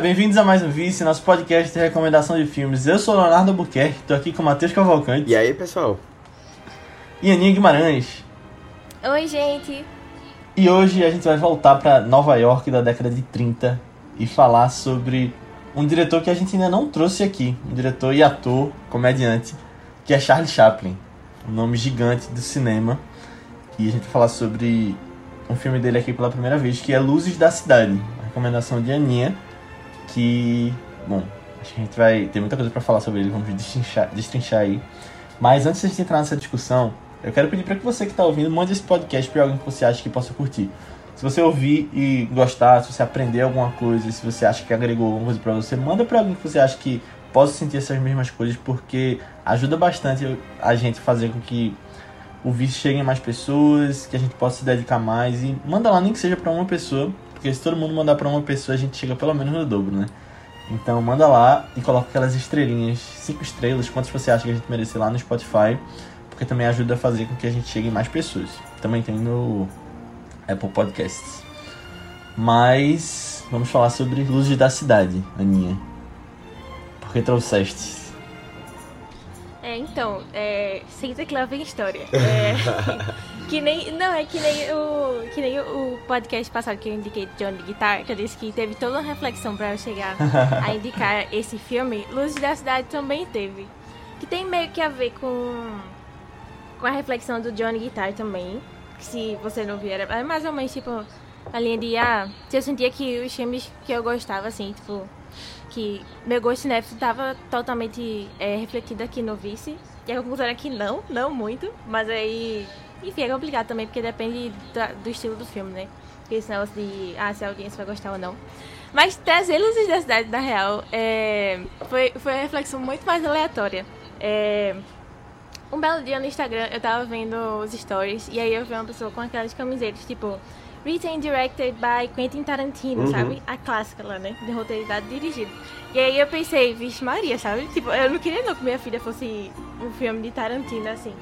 bem-vindos a mais um Vice, nosso podcast de recomendação de filmes. Eu sou o Leonardo Albuquerque, tô aqui com o Matheus Cavalcante E aí, pessoal? e Aninha Guimarães. Oi, gente. E hoje a gente vai voltar pra Nova York da década de 30 e falar sobre um diretor que a gente ainda não trouxe aqui, um diretor e ator, comediante, que é Charlie Chaplin, um nome gigante do cinema. E a gente vai falar sobre um filme dele aqui pela primeira vez, que é Luzes da Cidade, a recomendação de Aninha, que, bom, acho que a gente vai ter muita coisa pra falar sobre ele, vamos destrinchar, destrinchar aí. Mas antes de a gente entrar nessa discussão, eu quero pedir para que você que está ouvindo mande esse podcast para alguém que você acha que possa curtir. Se você ouvir e gostar, se você aprender alguma coisa, se você acha que agregou alguma coisa para você, manda para alguém que você acha que possa sentir essas mesmas coisas, porque ajuda bastante a gente fazer com que o vídeo chegue em mais pessoas, que a gente possa se dedicar mais e manda lá nem que seja para uma pessoa, porque se todo mundo mandar para uma pessoa, a gente chega pelo menos no dobro, né? Então manda lá e coloca aquelas estrelinhas, cinco estrelas, quantas você acha que a gente merece lá no Spotify, porque também ajuda a fazer com que a gente chegue em mais pessoas. Também tem no Apple Podcasts. Mas vamos falar sobre Luzes da Cidade, Aninha. Por que trouxeste? É, então, é, senta que lá vem história. É, que nem, não, é que nem o, que nem o podcast passado que eu indiquei de Johnny Guitar, que eu disse que teve toda uma reflexão pra eu chegar a indicar esse filme. Luzes da Cidade também teve. Que tem meio que a ver com, com a reflexão do Johnny Guitar também. Que se você não viu, era mais ou menos tipo a linha de, ah, se eu sentia que os filmes que eu gostava, assim, tipo, que meu gosto cinéfilo estava totalmente é, refletido aqui no Vice. E a conclusão é que não, não muito. Mas aí, enfim, é complicado também, porque depende do estilo do filme, né? Esse negócio de, ah, se a audiência vai gostar ou não. Mas trazer Luzes da Cidade, na real, é, foi, foi uma reflexão muito mais aleatória. É, um belo dia no Instagram, eu tava vendo os stories, e aí eu vi uma pessoa com aquelas camisetas, tipo, written and directed by Quentin Tarantino, Uhum. sabe? A clássica lá, né? De roteirizado e dirigido. E aí eu pensei, vixe Maria, sabe? Tipo, eu não queria não que minha filha fosse um filme de Tarantino, assim.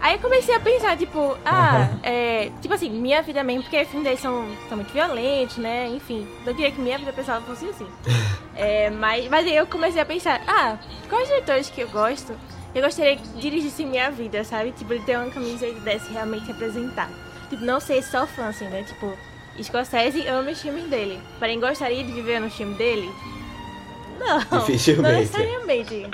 Aí eu comecei a pensar, tipo, ah, é, tipo assim, minha vida mesmo, porque os filmes deles são, são muito violentos, né? Enfim, eu queria que minha vida pessoal fosse assim. É, mas, mas aí eu comecei a pensar, ah, quais diretores que eu gosto, eu gostaria que dirigissem minha vida, sabe? Tipo, de ter uma camisa e pudesse realmente representar. Tipo, não ser só fã, assim, né? Tipo, Scorsese ama os filmes dele. Porém, gostaria de viver no filme dele? Não, Dificilmente. não necessariamente.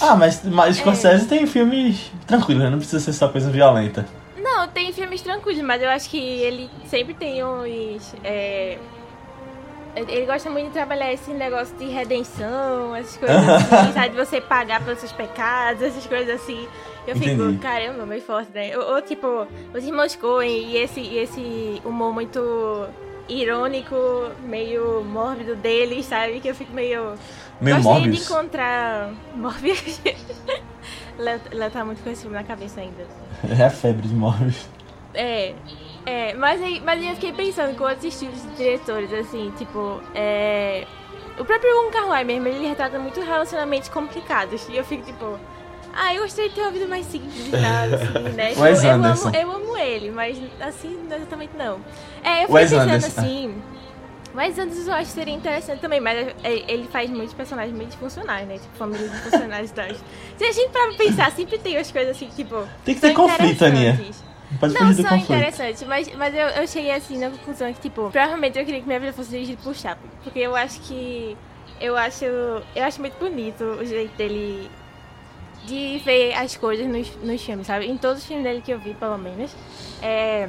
Ah, mas, mas Scorsese tem filmes tranquilos, né? Não precisa ser só coisa violenta. Não, tem filmes tranquilos, mas eu acho que ele sempre tem uns. é, Ele gosta muito de trabalhar esse negócio de redenção, essas coisas assim, sabe? De você pagar pelos seus pecados, essas coisas assim. Eu fico, Entendi. caramba, meio forte, né? Ou, ou, tipo, os irmãos Coen e esse, e esse humor muito irônico, meio mórbido deles, sabe? Que eu fico meio. Meio Morbius. de encontrar. Morbius. Léo tá muito com esse filme na cabeça ainda. É a febre de Morbius. É, é, mas aí, mas aí eu fiquei pensando com outros estilos de diretores, assim, tipo, é. O próprio Wong Kar Wai mesmo, ele retrata muito relacionamentos complicados. E eu fico tipo, ah, eu gostaria de ter uma vida mais simples e tal, assim, né? Tipo, Wes eu, amo, eu amo ele, mas assim, não exatamente não. É, eu fiquei Wes pensando Anderson. assim. Mas antes eu acho que seria interessante também, mas é- ele faz muitos personagens meio disfuncionais, né? Tipo, família disfuncionais e tal. Se a gente parar pra pensar, sempre tem as coisas assim, tipo. Tem que ter conflito, Aninha. pode Não, são interessantes, mas, mas eu, eu cheguei assim na conclusão que, tipo, provavelmente eu queria que minha vida fosse dirigida por Chaplin. Porque eu acho que. Eu acho. Eu acho muito bonito o jeito dele de ver as coisas nos, nos filmes, sabe? Em todos os filmes dele que eu vi, pelo menos. É,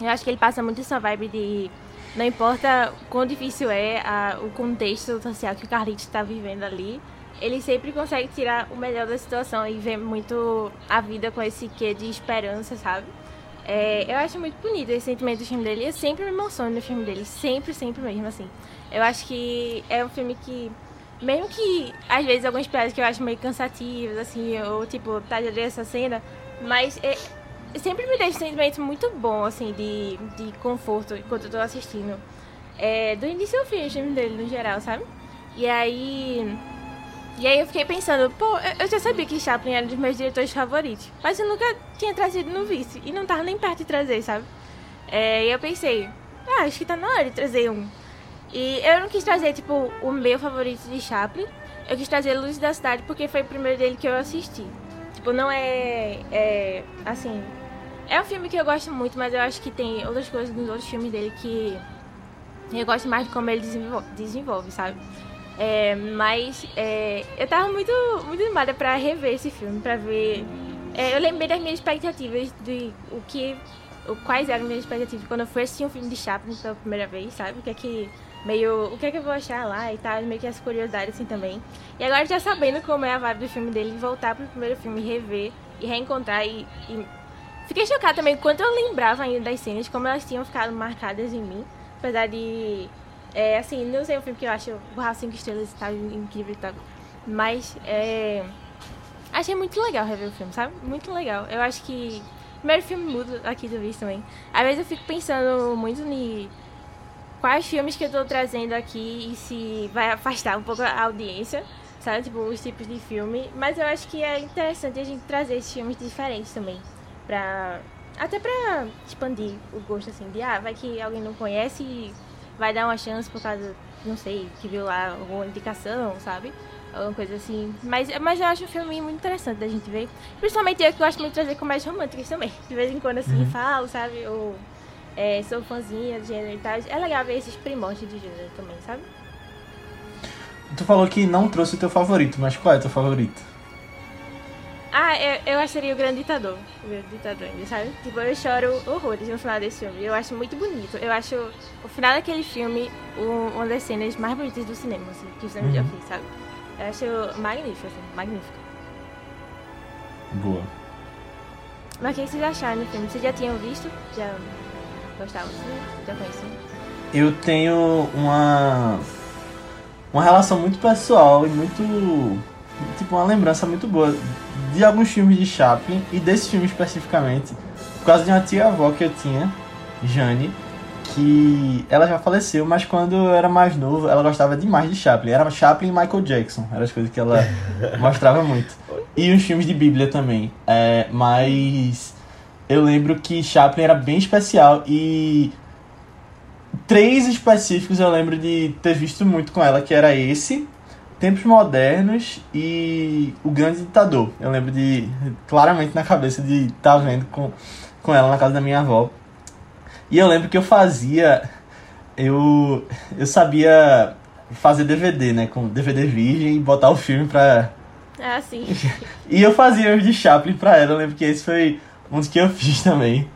eu acho que ele passa muito essa vibe de. Não importa quão difícil é a- o contexto social que o Carlitos está vivendo ali, ele sempre consegue tirar o melhor da situação e ver muito a vida com esse quê de esperança, sabe? É, eu acho muito bonito esse sentimento do filme dele. Eu sempre me emociono no filme dele. Sempre, sempre mesmo, assim. Eu acho que é um filme que. Mesmo que, às vezes, algumas piadas que eu acho meio cansativas, assim, ou tipo, tá já essa cena, mas é, sempre me deixa um sentimento muito bom, assim, de, de conforto enquanto eu tô assistindo. É, do início ao fim, o filme dele, no geral, sabe? E aí. E aí eu fiquei pensando, pô, eu já sabia que Chaplin era um dos meus diretores favoritos, mas eu nunca tinha trazido no vice, e não tava nem perto de trazer, sabe? É, e eu pensei, ah, acho que tá na hora de trazer um. E eu não quis trazer, tipo, o meu favorito de Chaplin. Eu quis trazer Luz da Cidade porque foi o primeiro dele que eu assisti. Tipo, não é, é. Assim. É um filme que eu gosto muito, mas eu acho que tem outras coisas nos outros filmes dele que. Eu gosto mais de como ele desenvolve, desenvolve sabe? É, mas é, eu tava muito, muito animada pra rever esse filme, pra ver. É, eu lembrei das minhas expectativas de o que. O, quais eram as minhas expectativas quando eu fui assistir um filme de Chaplin pela primeira vez, sabe? O que é que meio o que é que eu vou achar lá e tal, meio que as curiosidades assim também. E agora já sabendo como é a vibe do filme dele, voltar pro primeiro filme, rever e reencontrar e, e... fiquei chocada também quanto eu lembrava ainda das cenas, como elas tinham ficado marcadas em mim, apesar de é, assim, não sei o filme que eu acho o Raul 5 Estrelas tá incrível e tal, mas é achei muito legal rever o filme, sabe? Muito legal. Eu acho que primeiro filme mudo aqui do Visto também. Às vezes eu fico pensando muito em quais filmes que eu tô trazendo aqui e se vai afastar um pouco a audiência, sabe? Tipo, os tipos de filme. Mas eu acho que é interessante a gente trazer esses filmes diferentes também. Pra. Até pra expandir o gosto, assim, de ah, vai que alguém não conhece e vai dar uma chance por causa, não sei, que viu lá alguma indicação, sabe? Alguma coisa assim. Mas, mas eu acho um filme muito interessante da gente ver. Principalmente eu que gosto muito de trazer comédias românticas também. De vez em quando assim uhum. falo, sabe? Ou é, sou fãzinha de gênero e tal. É legal ver esses primórdios de gênero também, sabe? Tu falou que não trouxe o teu favorito, mas qual é o teu favorito? Ah, eu, eu acharia o Grande Ditador. O Grande Ditador, sabe? Tipo, eu choro horrores no final desse filme. Eu acho muito bonito. Eu acho o final daquele filme uma das cenas mais bonitas do cinema, assim, que o cinema uhum. já fez, sabe? Eu acho magnífico, assim, magnífico. Boa. Mas o que vocês acharam do filme? Vocês já tinham visto? Já Gostava Já conhecia? Eu tenho uma. Uma relação muito pessoal e muito. Tipo, uma lembrança muito boa de alguns filmes de Chaplin e desse filme especificamente, por causa de uma tia-avó que eu tinha, Jane, que ela já faleceu, mas quando eu era mais novo, ela gostava demais de Chaplin. Era Chaplin e Michael Jackson, eram as coisas que ela mostrava muito. E os filmes de Bíblia também. É, mas eu lembro que Chaplin era bem especial e três específicos eu lembro de ter visto muito com ela, que era esse, Tempos Modernos e O Grande Ditador. Eu lembro de claramente na cabeça de estar tá vendo com, com ela na casa da minha avó. E eu lembro que eu fazia eu eu sabia fazer DVD, né, com DVD virgem e botar o filme pra Ah, sim. e eu fazia os de Chaplin pra ela. Eu lembro que esse foi um dos que eu fiz também.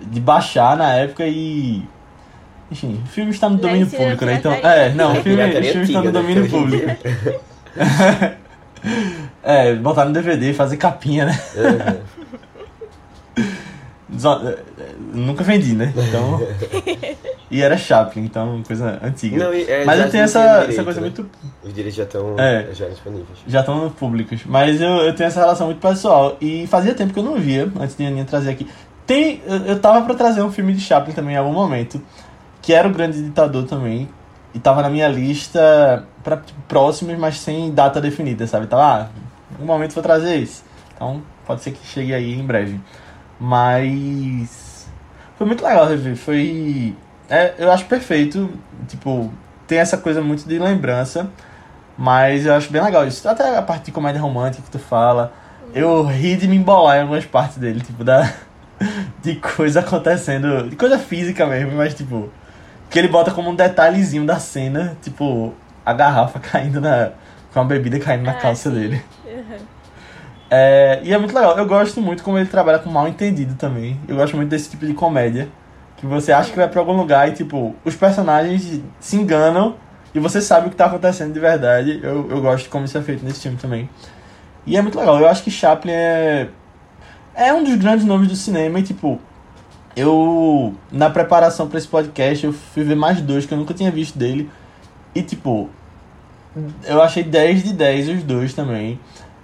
De baixar na época e. Enfim, o filme está no domínio público, né? Então. É, não, o filme, o filme está no domínio né? público. é, botar no DVD, fazer capinha, né? Uhum. Nunca vendi, né? Então. e era Chaplin, então coisa antiga. Não, é, Mas eu tenho essa, direito, essa coisa né? muito. Os direitos já estão é, já disponíveis. Já estão públicos. Mas eu, eu tenho essa relação muito pessoal. E fazia tempo que eu não via, antes de a Aninha trazer aqui. Tem, eu, tava pra trazer um filme de Chaplin também em algum momento. Que era o Grande Ditador também. E tava na minha lista para tipo, próximos, mas sem data definida, sabe? Tava, ah, um momento vou trazer isso. Então pode ser que chegue aí em breve. Mas. Foi muito legal rever. Foi é, eu acho perfeito. Tipo, tem essa coisa muito de lembrança. Mas eu acho bem legal isso. Até a parte de comédia romântica que tu fala. Eu ri de me embolar em algumas partes dele, tipo, da. De coisa acontecendo. De coisa física mesmo, mas tipo. Que ele bota como um detalhezinho da cena, tipo, a garrafa caindo na. Com a bebida caindo na ah, calça sim. dele. Uhum. É, e é muito legal. Eu gosto muito como ele trabalha com mal entendido também. Eu gosto muito desse tipo de comédia que você acha que vai pra algum lugar e, tipo, os personagens se enganam e você sabe o que tá acontecendo de verdade. Eu, eu gosto de como isso é feito nesse filme também. E é muito legal. Eu acho que Chaplin é. É um dos grandes nomes do cinema e, tipo. Eu. Na preparação para esse podcast, eu fui ver mais dois que eu nunca tinha visto dele. E, tipo. Eu achei 10 de 10 os dois também.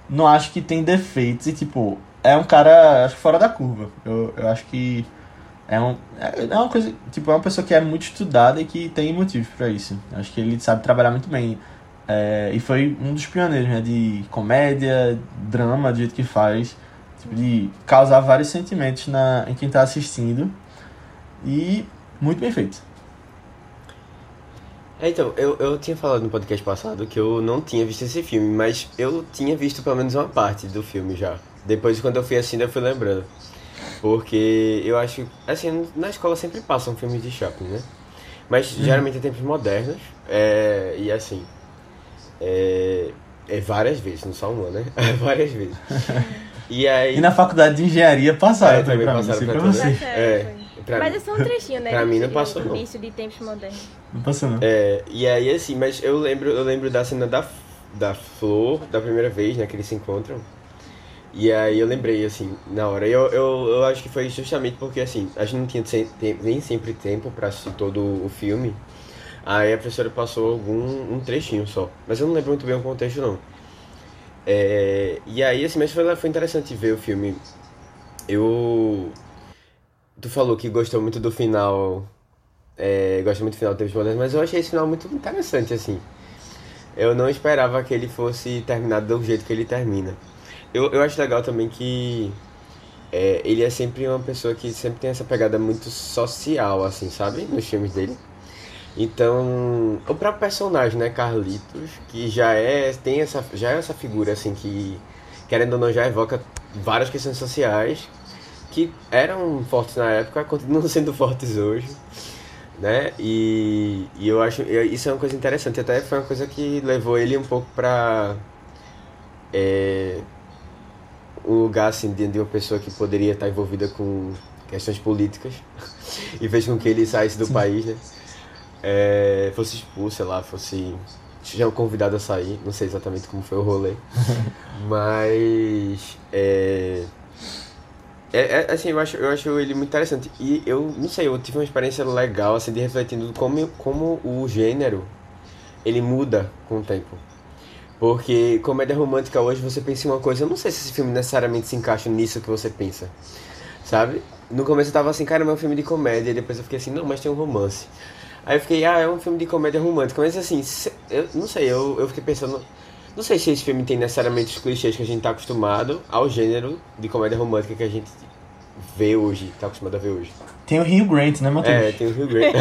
Não acho que tem defeitos e, tipo. É um cara, acho fora da curva. Eu, eu acho que é, um, é, é uma coisa, tipo, é uma pessoa que é muito estudada e que tem motivo para isso. Acho que ele sabe trabalhar muito bem. É, e foi um dos pioneiros, né, de comédia, drama, do jeito que faz, tipo, de causar vários sentimentos na, em quem tá assistindo. E muito bem feito. É, então, eu, eu tinha falado no podcast passado que eu não tinha visto esse filme, mas eu tinha visto pelo menos uma parte do filme já. Depois, quando eu fui assistindo, eu fui lembrando. Porque eu acho, assim, na escola sempre passam filmes de Chaplin, né? Mas uhum. geralmente em tempos modernos, é, e assim, é, é várias vezes, não só uma, né? várias vezes. E aí... E na faculdade de engenharia passaram é, também, passaram mim, pra, pra você. É, Pra mas é só um trechinho, né? pra mim não passou, não. Início de tempos modernos. Não passou, não. É, e aí, assim, mas eu lembro, eu lembro da cena da, da Flor, da primeira vez, né, que eles se encontram. E aí eu lembrei, assim, na hora. Eu, eu, eu acho que foi justamente porque, assim, a gente não tinha nem sempre tempo pra assistir todo o filme. Aí a professora passou algum um trechinho só. Mas eu não lembro muito bem o contexto, não. É, e aí, assim, mas foi, foi interessante ver o filme. Eu Tu falou que gostou muito do final. É, gosta muito do final do Tempos Modernos, mas eu achei esse final muito interessante, assim. Eu não esperava que ele fosse terminado do jeito que ele termina. Eu, eu acho legal também que é, ele é sempre uma pessoa que sempre tem essa pegada muito social, assim, sabe? Nos filmes dele. Então, o próprio personagem, né, Carlitos, que já é tem essa já é essa figura assim que querendo ou não já evoca várias questões sociais que eram fortes na época, continuam sendo fortes hoje, né? E, e eu acho isso é uma coisa interessante, até foi uma coisa que levou ele um pouco para é, um lugar assim de, de uma pessoa que poderia estar envolvida com questões políticas e fez com que ele saísse do Sim. país, né? É, fosse expulso, sei lá, fosse já convidado a sair, não sei exatamente como foi o rolê, mas é, é, é, assim, eu acho, eu acho ele muito interessante. E eu, não sei, eu tive uma experiência legal, assim, de refletindo como, como o gênero, ele muda com o tempo. Porque comédia romântica hoje você pensa em uma coisa, eu não sei se esse filme necessariamente se encaixa nisso que você pensa, sabe? No começo eu tava assim, cara, é um filme de comédia, e depois eu fiquei assim, não, mas tem um romance. Aí eu fiquei, ah, é um filme de comédia romântica, mas assim, eu não sei, eu, eu fiquei pensando, não sei se esse filme tem necessariamente os clichês que a gente tá acostumado ao gênero de comédia romântica que a gente vê hoje, tá acostumado a ver hoje. Tem o Rio Grant, né, Matheus? É, tem o Rio Grant.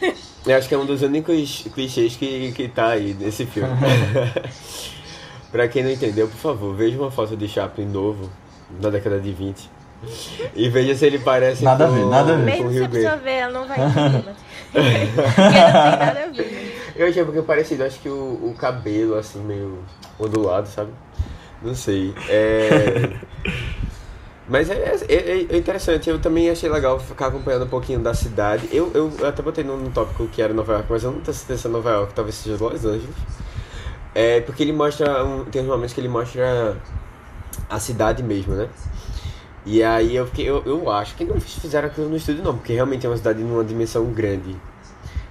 Eu acho que é um dos únicos clichês que, que tá aí nesse filme. pra quem não entendeu, por favor, veja uma foto de Chaplin novo, da década de 20. E veja se ele parece nada com, a ver, nada a ver. Mesmo se a pessoa ver, ela não vai entender. Nada a ver. Eu achei porque é parecido, acho que o, o cabelo, assim, meio ondulado, sabe? Não sei. É... Mas é, é, é, é, interessante, eu também achei legal ficar acompanhando um pouquinho da cidade. Eu, eu até botei num, tópico que era Nova York, mas eu não tenho certeza se é Nova York, talvez seja Los Angeles. É, porque ele mostra, um, tem uns momentos que ele mostra a cidade mesmo, né? E aí eu fiquei, eu, eu acho que não fizeram aquilo no estúdio não, porque realmente é uma cidade numa dimensão grande.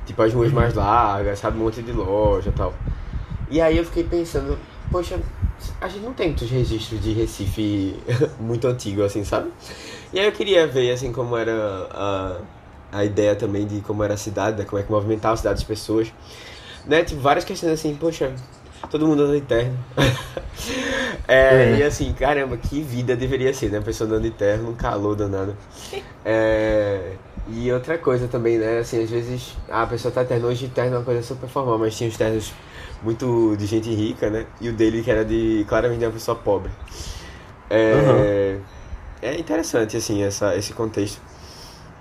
Tipo, as ruas mais largas, sabe? Um monte de loja e tal. E aí eu fiquei pensando, poxa, a gente não tem muitos registros de Recife muito antigo, assim, sabe? E aí eu queria ver, assim, como era a, a ideia também de como era a cidade, né? como é que movimentava a cidade das pessoas. Né? Tipo, várias questões assim, poxa, todo mundo anda de terno. é, é, E assim, caramba, que vida deveria ser, né? A pessoa andando de terno, um calor danado. É, e outra coisa também, né? Assim, às vezes a pessoa tá terno hoje, terno é uma coisa super formal, mas tinha os ternos muito de gente rica, né? E o dele que era de claramente de uma pessoa pobre. É, uhum. é interessante, assim, essa, esse contexto.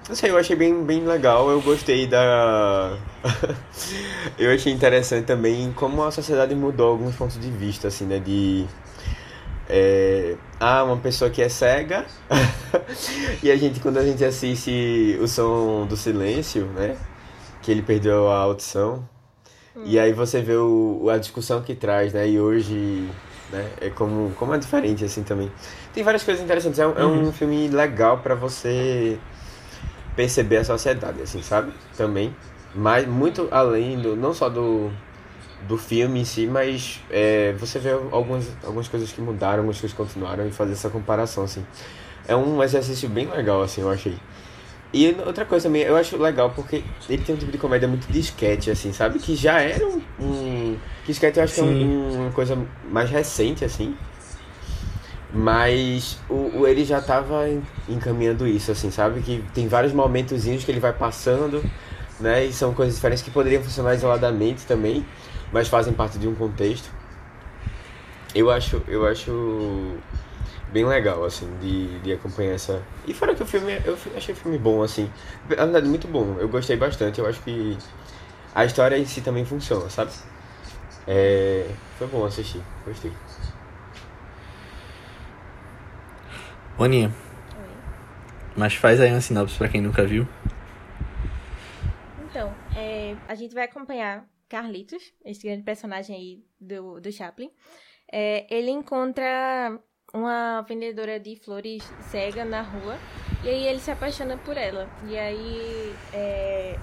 Não sei, eu achei bem, bem legal, eu gostei da. eu achei interessante também como a sociedade mudou alguns pontos de vista, assim, né? De. É, ah, uma pessoa que é cega. e a gente, quando a gente assiste o som do silêncio, né? Que ele perdeu a audição. Hum. E aí você vê o, a discussão que traz, né? E hoje, né? É como, como é diferente, assim, também. Tem várias coisas interessantes. É um, é um uhum. filme legal para você perceber a sociedade, assim, sabe? Também. Mas muito além do... Não só do, do filme em si, mas é, você vê algumas, algumas coisas que mudaram, algumas coisas que continuaram e fazer essa comparação, assim. É um exercício bem legal, assim, eu achei. E outra coisa também, eu acho legal porque ele tem um tipo de comédia muito de sketch, assim, sabe? Que já era um. um que sketch eu acho Sim. que é um, uma coisa mais recente, assim. Mas o, o, ele já tava encaminhando isso, assim, sabe? Que tem vários momentozinhos que ele vai passando, né? E são coisas diferentes que poderiam funcionar isoladamente também, mas fazem parte de um contexto. Eu acho, eu acho bem legal, assim, de, de acompanhar essa. E fora que o filme, eu achei o filme bom, assim. Na verdade, muito bom. Eu gostei bastante. Eu acho que a história em si também funciona, sabe? É... Foi bom assistir. Gostei. Boninha. Mas faz aí uma sinopse pra quem nunca viu. Então, é, a gente vai acompanhar Carlitos, esse grande personagem aí do, do Chaplin. É, ele encontra uma vendedora de flores cega na rua e aí ele se apaixona por ela. E aí é,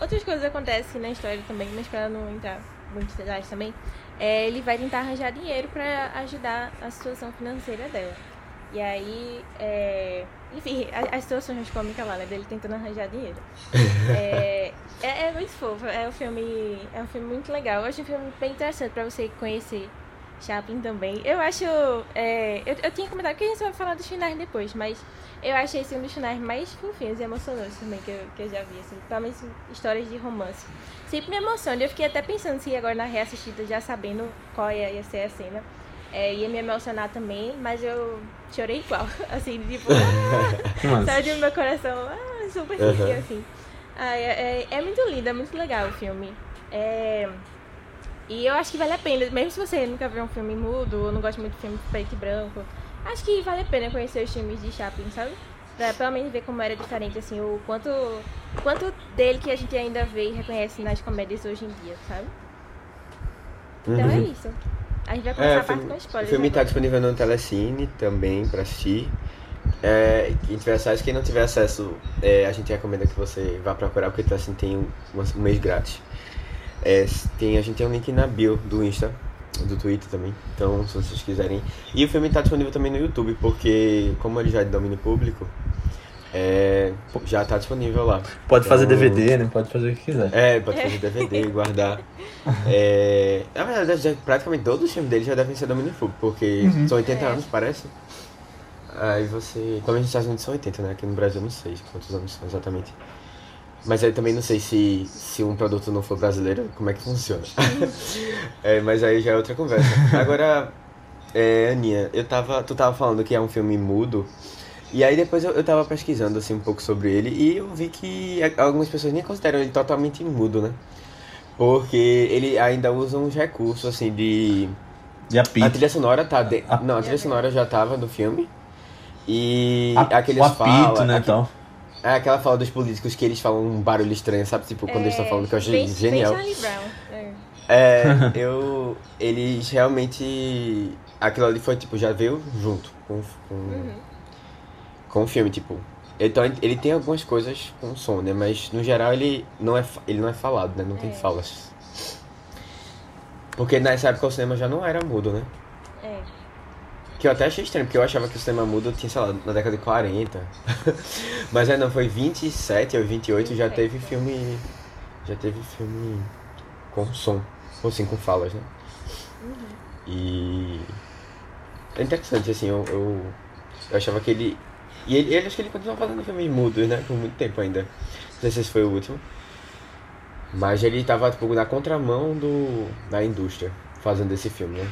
outras coisas acontecem na história também, mas para não entrar muito detalhes também, é, ele vai tentar arranjar dinheiro para ajudar a situação financeira dela. E aí, é... enfim, as situações cômicas lá, né? Dele tentando arranjar dinheiro. é... É, é, muito fofo, é um filme. É um filme muito legal. Eu acho um filme bem interessante pra você conhecer Chaplin também. Eu acho. É... Eu, eu tinha comentado que a gente vai falar dos finais depois, mas eu achei esse um dos finais mais fofinhos e emocionantes também que eu, que eu já vi, assim. Principalmente histórias de romance. Sempre me emociona. Eu fiquei até pensando se agora na reassistida, já sabendo qual ia, ia ser a cena é, ia me emocionar também, mas eu chorei igual. Assim, tipo, ah, saiu do meu coração, ah, super uhum. assim. Ah, é, é, é, muito lindo, é muito legal o filme. É... E eu acho que vale a pena, mesmo se você nunca viu um filme mudo, ou não gosta muito de filme preto e branco, acho que vale a pena conhecer os filmes de Chaplin, sabe? Pra pelo menos ver como era diferente, assim, o quanto, quanto dele que a gente ainda vê e reconhece nas comédias hoje em dia, sabe? Então é uhum. é isso. A gente vai começar é, a parte com spoilers. O filme está disponível no Telecine também para assistir. É, quem tiver acesso, quem não tiver acesso, é, a gente recomenda que você vá procurar, porque o Telecine tem um, um mês grátis. É, tem, a gente tem um link na bio do Insta, do Twitter também, então se vocês quiserem. E o filme está disponível também no YouTube, porque como ele já é de domínio público, é, já está disponível lá. Pode então, fazer DVD, né? Pode fazer o que quiser. É, pode fazer DVD, guardar. É, na verdade, já, praticamente todos os filmes dele já devem ser domínio público, porque uhum. são 80 é. anos, parece. Aí você. Pelo menos nos Estados Unidos são 80, né? Aqui no Brasil não sei quantos anos são exatamente. Mas aí também não sei se, se um produto não for brasileiro, como é que funciona. é, mas aí já é outra conversa. Agora, é, Aninha, eu tava, tu tava falando que é um filme mudo. E aí depois eu, eu tava pesquisando assim um pouco sobre ele e eu vi que algumas pessoas nem consideram ele totalmente mudo, né? Porque ele ainda usa uns recursos assim de. De apito. A trilha sonora tá. De... Não, a trilha sonora já tava no filme. E a, aqueles o apito, fala, né, então. É aquela fala dos políticos que eles falam um barulho estranho, sabe? Tipo, quando é, eles estão falando que eu achei bem, genial. Bem Brown. É. é, eu. Eles realmente. Aquilo ali foi, tipo, já veio junto com, com, uhum. com o filme, tipo. Então ele tem algumas coisas com som, né? Mas no geral ele não é, ele não é falado, né? Não tem é. falas. Porque nessa época o cinema já não era mudo, né? Que eu até achei estranho, porque eu achava que o cinema mudo tinha, sei lá, na década de 40. Mas é, não, foi 27 ou 28 já teve filme. Já teve filme com som. Ou assim, com falas, né? Uhum. E. É interessante, assim, eu, eu, eu achava que ele e ele, ele acho que ele continua fazendo filmes mudos, né? Por muito tempo ainda. Não sei se esse foi o último. Mas ele tava, tipo, na contramão do, da indústria, fazendo esse filme, né?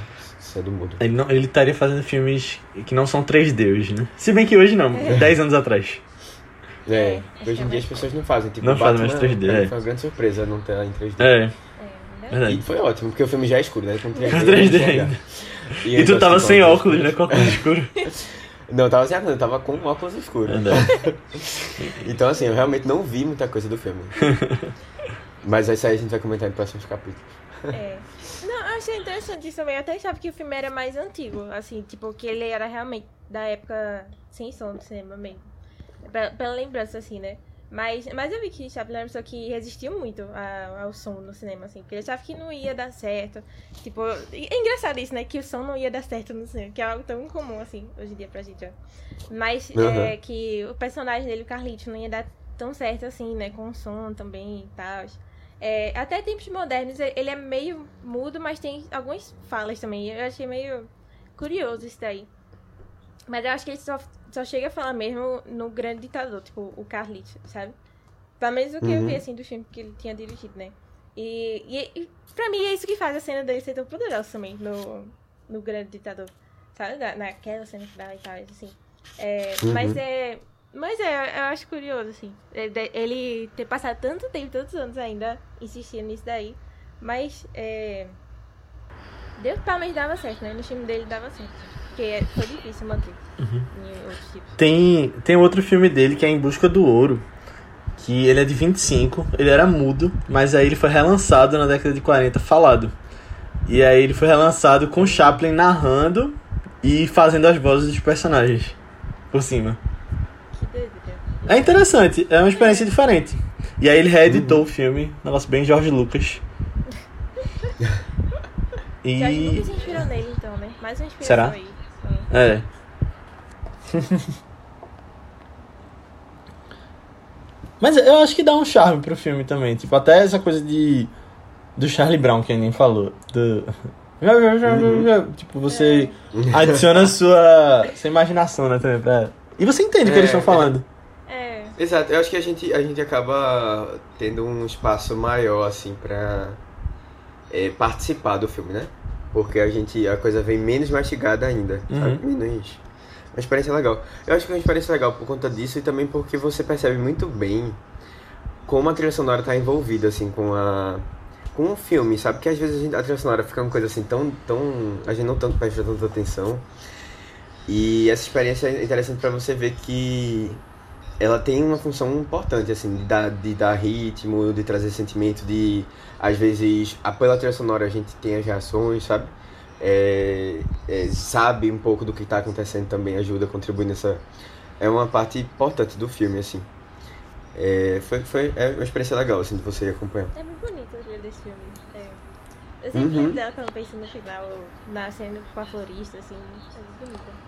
Sendo mudo. Ele, não, ele estaria fazendo filmes que não são 3D hoje, né? Se bem que hoje não, é. 10 anos atrás. É, é hoje em dia as pessoas não fazem. Tipo, não fazem mais 3D. É. Foi uma grande surpresa não ter em 3D. É. é e foi ótimo, porque o filme já é escuro, né? Com 3D. 3D ainda. E, e tu tava sem óculos, né? Com óculos escuro. Não, eu tava sem eu tava com óculos escuros. então, assim, eu realmente não vi muita coisa do filme. Mas isso aí a gente vai comentar em próximos capítulos. É. Eu achei interessante isso também. Eu até achava que o filme era mais antigo, assim, tipo, que ele era realmente da época sem som do cinema mesmo. Pela, pela lembrança, assim, né? Mas, mas eu vi que Chaplin era uma pessoa que resistiu muito ao, ao som no cinema, assim, porque ele achava que não ia dar certo. Tipo, é engraçado isso, né? Que o som não ia dar certo no cinema, que é algo tão incomum, assim, hoje em dia pra gente, ó. Mas uhum. é, que o personagem dele, o Carlito, não ia dar tão certo assim, né? Com o som também e tal. É, até tempos modernos, ele é meio mudo, mas tem algumas falas também. Eu achei meio curioso isso daí. Mas eu acho que ele só, só chega a falar mesmo no grande ditador, tipo, o Carlito, sabe? Pelo menos o que eu Uhum. vi, assim, do filme que ele tinha dirigido, né? E, e, e pra mim é isso que faz a cena dele ser tão poderosa também, no, no Grande Ditador. Sabe? Na, naquela cena final e tal, assim. É, Uhum. Mas é... Mas é, eu acho curioso, assim. é, Ele ter passado tanto tempo, tantos anos ainda, insistindo nisso daí. Mas, é... Deus pelo menos dava certo, né? No time dele dava certo. Porque é- foi difícil manter Uhum. Tem, tem outro filme dele que é Em Busca do Ouro. Que ele é de 25, ele era mudo, mas aí ele foi relançado na década de 40 falado. E aí ele foi relançado com Chaplin narrando e fazendo as vozes dos personagens por cima. Que. É interessante, é uma experiência diferente. E aí ele reeditou o filme, um negócio bem George Lucas. E. Jorge Lucas se inspirou nele, então, né? Mais uma inspiração Será? aí. Então, É. Mas eu acho que dá um charme pro filme também. Tipo, até essa coisa de. Do Charlie Brown, que a nem falou. Do. Tipo, você adiciona sua, sua imaginação, né, também pra. E você entende o que É. eles estão falando. É, Exato, eu acho que a gente, a gente acaba tendo um espaço maior, assim, pra é, participar do filme, né? Porque a gente, a coisa vem menos mastigada ainda, sabe? Menos... Uma experiência legal. Eu acho que é uma experiência legal por conta disso e também porque você percebe muito bem como a trilha sonora tá envolvida, assim, com a... Com o filme, sabe? Que às vezes a, gente- a trilha sonora fica uma coisa assim tão, tão... A gente não tanto presta tanta atenção. E essa experiência é interessante pra você ver que ela tem uma função importante, assim, de dar, de dar ritmo, de trazer sentimento, de, às vezes, a- pela trilha sonora a gente tem as reações, sabe? É, é, sabe um pouco do que está acontecendo também, ajuda, contribui nessa... É uma parte importante do filme, assim. É, foi, foi é uma experiência legal, assim, de você acompanhar. é muito bonito a trilha desse filme. É. Eu sempre Uhum. lembro dela quando penso no final, na cena com a florista, assim. É muito bonita.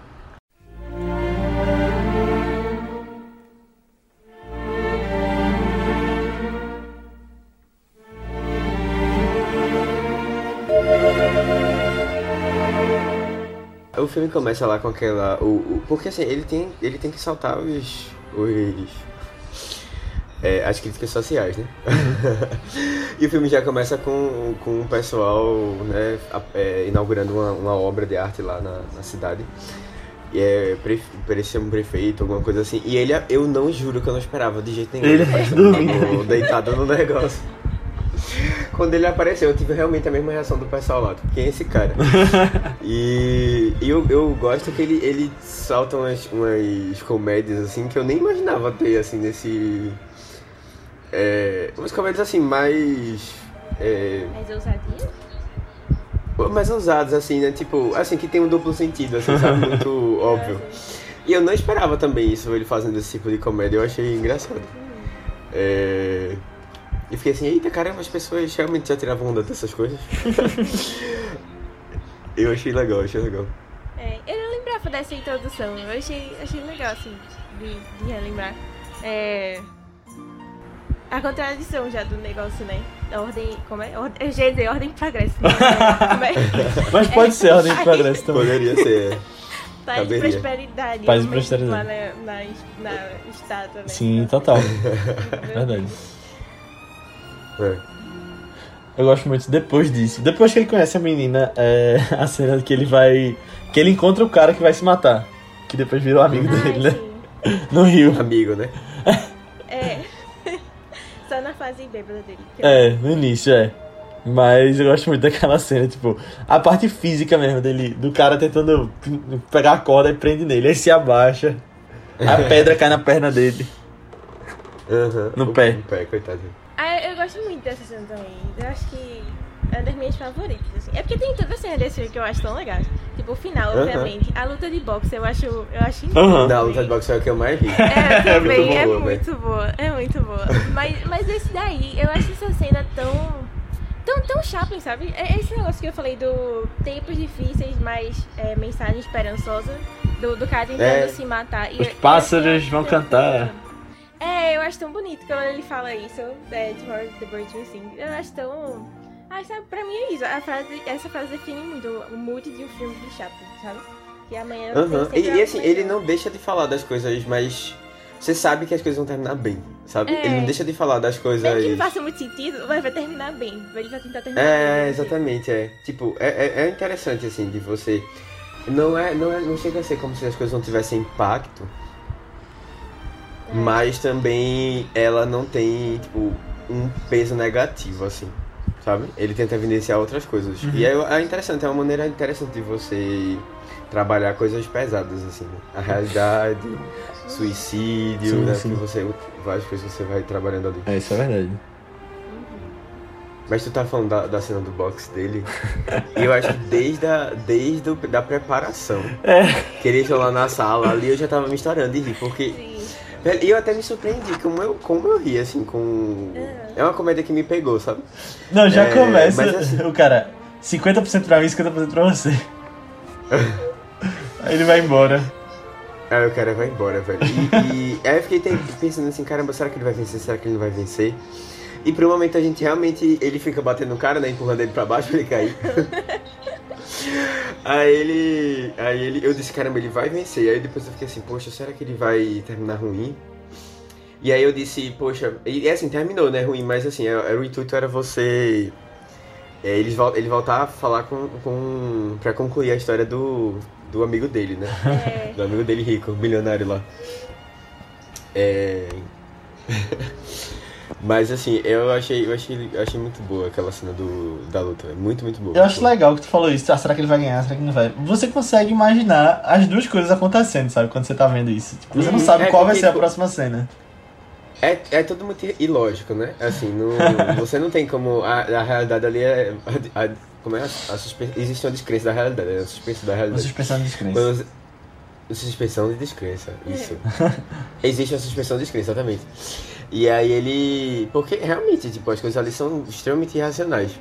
O filme começa lá com aquela. O, o- porque assim, ele tem, ele tem que saltar os. os é, as críticas sociais, né? e o filme já começa com, com o pessoal né, é, inaugurando uma, uma obra de arte lá na, na cidade. E é, pre- parecia um prefeito, alguma coisa assim. E ele, eu não juro que eu não esperava de jeito nenhum. Ele dormindo. um deitado no negócio. Quando ele apareceu, eu tive realmente a mesma reação do pessoal lá. Quem é esse cara? E, e eu, eu gosto que ele, ele solta umas, umas comédias assim que eu nem imaginava ter assim nesse. É, umas comédias assim mais. É, Mas ousadia? mais ousadas assim, né? Tipo, assim, que tem um duplo sentido, assim, sabe? Muito óbvio. E eu não esperava também isso, ele fazendo esse tipo de comédia, eu achei engraçado. É... E fiquei assim, eita caramba, as pessoas realmente já tiravam onda dessas coisas. eu achei legal, achei legal. É, eu não lembrava dessa introdução. Eu achei, achei legal, assim, de, de relembrar. É. A contradição já do negócio, né? Da ordem. Como é? Ordem, eu já ia dizer ordem e progresso. né? É? Mas pode ser ordem de progresso também. Poderia ser. Paz e prosperidade. Paz e prosperidade. Lá na, na, na estátua, né? Sim, total. Verdade. É. Eu gosto muito depois disso. Depois que ele conhece a menina, é a cena que ele vai. Que ele encontra o cara que vai se matar. Que depois virou amigo Ai, dele, né? sim. No Rio. Amigo, né? É. Só na fase bêbada dele. É, no início, é. Mas eu gosto muito daquela cena, tipo, a parte física mesmo dele, do cara tentando pegar a corda e prende nele, aí se abaixa, a pedra cai na perna dele. Aham. No O- pé. No pé, coitado. Ah, eu gosto muito dessa cena também. Eu acho que é uma das minhas favoritas, assim. É porque tem toda a cena desse filme que eu acho tão legal. Tipo, o final, Aham. obviamente. A luta de boxe eu acho, eu acho incrível. Aham. Da luta de boxe é o que eu mais vi. É, também, é muito boa, muito boa, é muito boa. Mas, mas esse daí, eu acho essa cena tão. Tão, tão Chaplin, sabe? É esse negócio que eu falei do tempos difíceis, mas é, mensagem esperançosa. Do, do cara tentando É. se matar. E Os eu- pássaros eu acho vão tão- cantar. É, eu acho tão bonito quando ele fala isso. É, Tomorrow the Birds Will Sing. Eu acho tão. Ah, sabe, pra mim é isso. Frase, essa frase define muito o mood de um filme de Chaplin, sabe? Que amanhã sempre E, e assim, ele não deixa de falar das coisas mais você sabe que as coisas vão terminar bem, sabe? É. Ele não deixa de falar das coisas. Mesmo que não faça muito sentido, mas vai terminar bem. Ele vai tentar terminar É, bem. exatamente, é. Tipo, é, é, é interessante, assim, de você. Não é, não é. Não chega a ser como se as coisas não tivessem impacto. Mas também ela não tem, tipo, um peso negativo, assim. Sabe? Ele tenta evidenciar outras coisas. E é, é interessante, é uma maneira interessante de você trabalhar coisas pesadas, assim, né? A realidade, suicídio, Sim, né? sim. Que você. Várias coisas que você vai trabalhando ali. É, isso é verdade. Mas tu tá falando da, da cena do box dele. E eu acho que desde a desde o, da preparação. É. Que ele entrou lá na sala, ali eu já tava me estourando de rir, porque. Sim. Velho, E eu até me surpreendi como eu, como eu ri, assim, com. É uma comédia que me pegou, sabe? Não, já É, começa mas assim- o cara, 50% pra mim, 50% pra você. Aí ele vai embora. Aí o cara vai embora, velho. E, e aí eu fiquei pensando assim, caramba, será que ele vai vencer? Será que ele não vai vencer? E por um momento a gente realmente. Ele fica batendo no cara, né? Empurrando ele pra baixo pra ele cair. aí ele. Aí ele. Eu disse, caramba, ele vai vencer. Aí depois eu fiquei assim, poxa, será que ele vai terminar ruim? E aí eu disse, poxa, e é assim, terminou, né, ruim, mas assim, era- era o intuito era você. É, eles vol- ele voltar a falar com, com. pra concluir a história do, do amigo dele, né? É. Do amigo dele rico, milionário lá. É. Mas assim, eu achei, eu achei, eu achei muito boa aquela cena do, da luta. Muito, muito boa. Eu acho legal que tu falou isso. Ah, será que ele vai ganhar? Será que não vai? Você consegue imaginar as duas coisas acontecendo, sabe? Quando você tá vendo isso. Tipo, você não Uhum, sabe é qual vai ser a próxima cena. É, é tudo muito ilógico, né? Assim, não, você não tem como. A, a realidade ali é. a- a- como é? A, a suspe- existe uma descrença da realidade, né? A suspensão da Uma realidade. suspensão de descrença. Suspensão de descrença, isso. Existe a suspensão de descrença, exatamente. E aí ele. Porque realmente, tipo, as coisas ali são extremamente irracionais.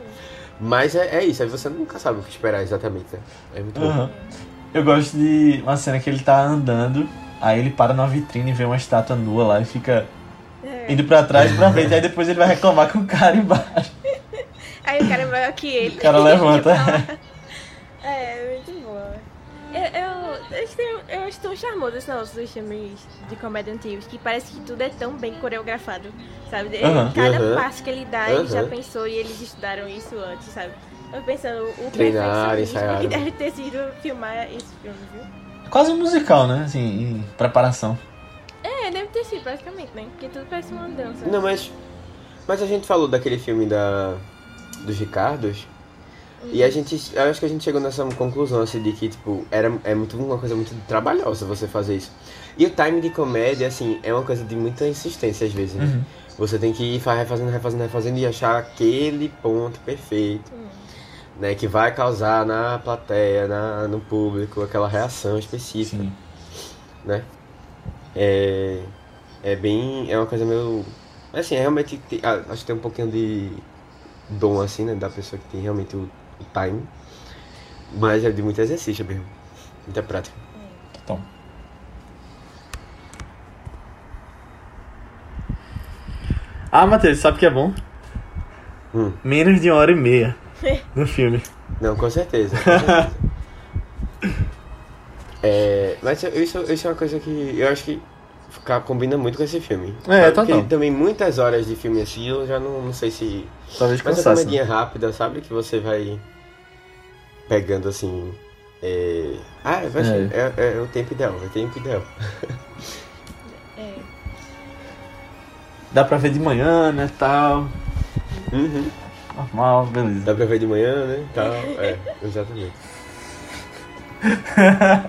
Mas é, é isso, aí você nunca sabe o que esperar exatamente, né? É muito bom. Uhum. Eu gosto de uma cena que ele tá andando, aí ele para numa vitrine e vê uma estátua nua lá e fica É. indo pra trás e pra frente. Aí depois ele vai reclamar com o cara embaixo. Aí o cara é maior que ele. O cara levanta. É, muito boa. Eu, eu, eu, acho tão- charmoso esse negócio dos filmes de comédia antigos, que parece que tudo é tão bem coreografado, sabe? Ele- Aham. Cada passo que ele dá, ele já Aham. pensou e eles estudaram isso antes, sabe? Eu pensando, o perfeccionismo que deve ter sido filmar esse filme, viu? Quase um musical, né? Assim, em preparação. É, deve ter sido, praticamente, né? Porque tudo parece uma dança. Não, mas. Mas a gente falou daquele filme da. dos Ricardos. E a gente. Eu acho que a gente chegou nessa conclusão assim de que, tipo, era, é muito, uma coisa muito trabalhosa você fazer isso. E o time de comédia, assim, é uma coisa de muita insistência às vezes, né? Uhum. Você tem que ir fa- refazendo, refazendo, refazendo e achar aquele ponto perfeito. Né, que vai causar na plateia, na, no público, aquela reação específica, Sim. né? É, é bem. É uma coisa meio. Assim, é realmente. acho que tem um pouquinho de dom, assim, né? Da pessoa que tem realmente o time. Mas é de muito exercício mesmo. Muita prática. Então. Ah, Matheus, sabe o que é bom? Hum. Menos de uma hora e meia no filme. Não, com certeza. com certeza. é, mas isso, isso é uma coisa que eu acho que fica- combina muito com esse filme. É, total. Porque também muitas horas de filme assim, eu já não, não sei se. Talvez Mas é cansasse. comedinha rápida, sabe? Que você vai pegando assim. É... Ah, vai ser- é. É, o tempo ideal, é o tempo ideal. É. Dá pra ver de manhã, né, tal. Uhum. Normal, beleza. Dá pra ver de manhã, né? Tal. É, exatamente.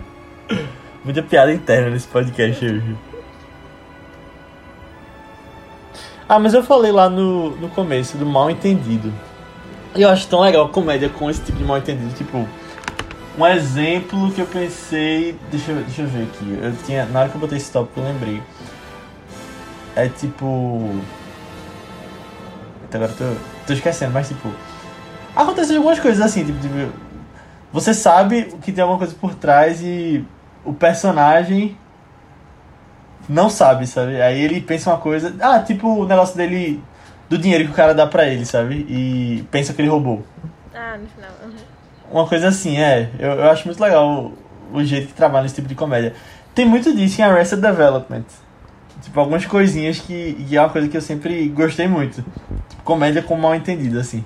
Muita piada interna nesse podcast hoje. Ah, mas eu falei lá no, no começo do mal entendido. E eu acho tão legal comédia com esse tipo de mal entendido. Tipo, um exemplo que eu pensei. Deixa deixa eu ver aqui. Eu tinha, na hora que eu botei esse tópico, eu lembrei. É tipo. Até agora eu tô, tô esquecendo, mas tipo. Acontecem algumas coisas assim, tipo, tipo, Você sabe que tem alguma coisa por trás e o personagem não sabe, sabe? Aí ele pensa uma coisa. Ah, tipo o negócio dele. Do dinheiro que o cara dá pra ele, sabe? E pensa que ele roubou. Ah, no final. uhum. Uma coisa assim, é. Eu, eu acho muito legal o, o jeito que trabalha nesse tipo de comédia. Tem muito disso em Arrested Development. Tipo, algumas coisinhas que, que é uma coisa que eu sempre gostei muito. Tipo, comédia com mal entendido, assim.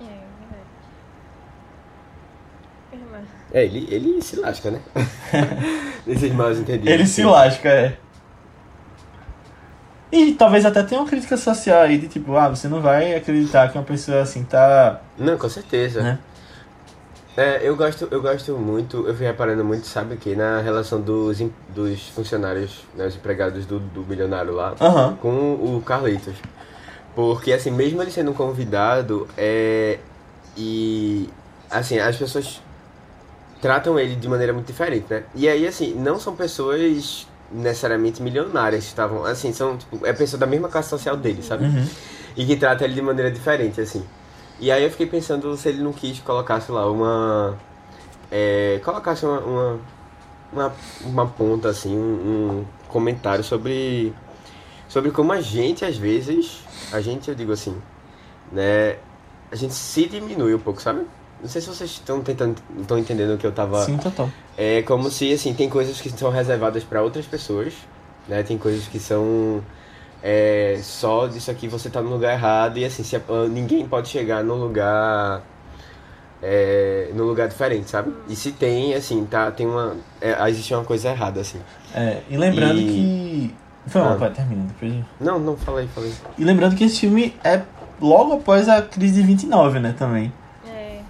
É, verdade. É, ele, ele se lasca, né? Nesses mal entendidos. Ele se lasca, é. E talvez até tenha uma crítica social aí de tipo, ah, você não vai acreditar que uma pessoa assim tá. Não, com certeza. Né? É, eu gosto, eu gosto muito, eu fui reparando muito, sabe que? Na relação dos, dos funcionários, né, os empregados do, do milionário lá, Aham. com o Carlitos. Porque, assim, mesmo ele sendo um convidado, é. E. Assim, as pessoas tratam ele de maneira muito diferente, né? E aí, assim, não são pessoas necessariamente milionárias estavam. Assim, são, tipo, é pessoa da mesma classe social dele, sabe? Uhum. e que trata ele de maneira diferente, assim. E aí eu fiquei pensando se ele não quis colocar, sei lá, uma. É, colocasse uma, uma, uma, uma ponta, assim, um, um comentário sobre. Sobre como a gente, às vezes. A gente, eu digo assim, né? A gente se diminui um pouco, sabe? Não sei se vocês estão tentando. estão entendendo o que eu tava. Sim, total. É como se, assim, tem coisas que são reservadas para outras pessoas, né? Tem coisas que são é, só disso aqui você tá no lugar errado e, assim, se, a- ninguém pode chegar num lugar... É, num lugar diferente, sabe? E se tem, assim, tá, tem uma... É, existe uma coisa errada, assim. É, e lembrando E- que. Foi Ah. vai, termina. Depois... Não, não, falei, falei. E lembrando que esse filme é logo após a crise de 29, né, também.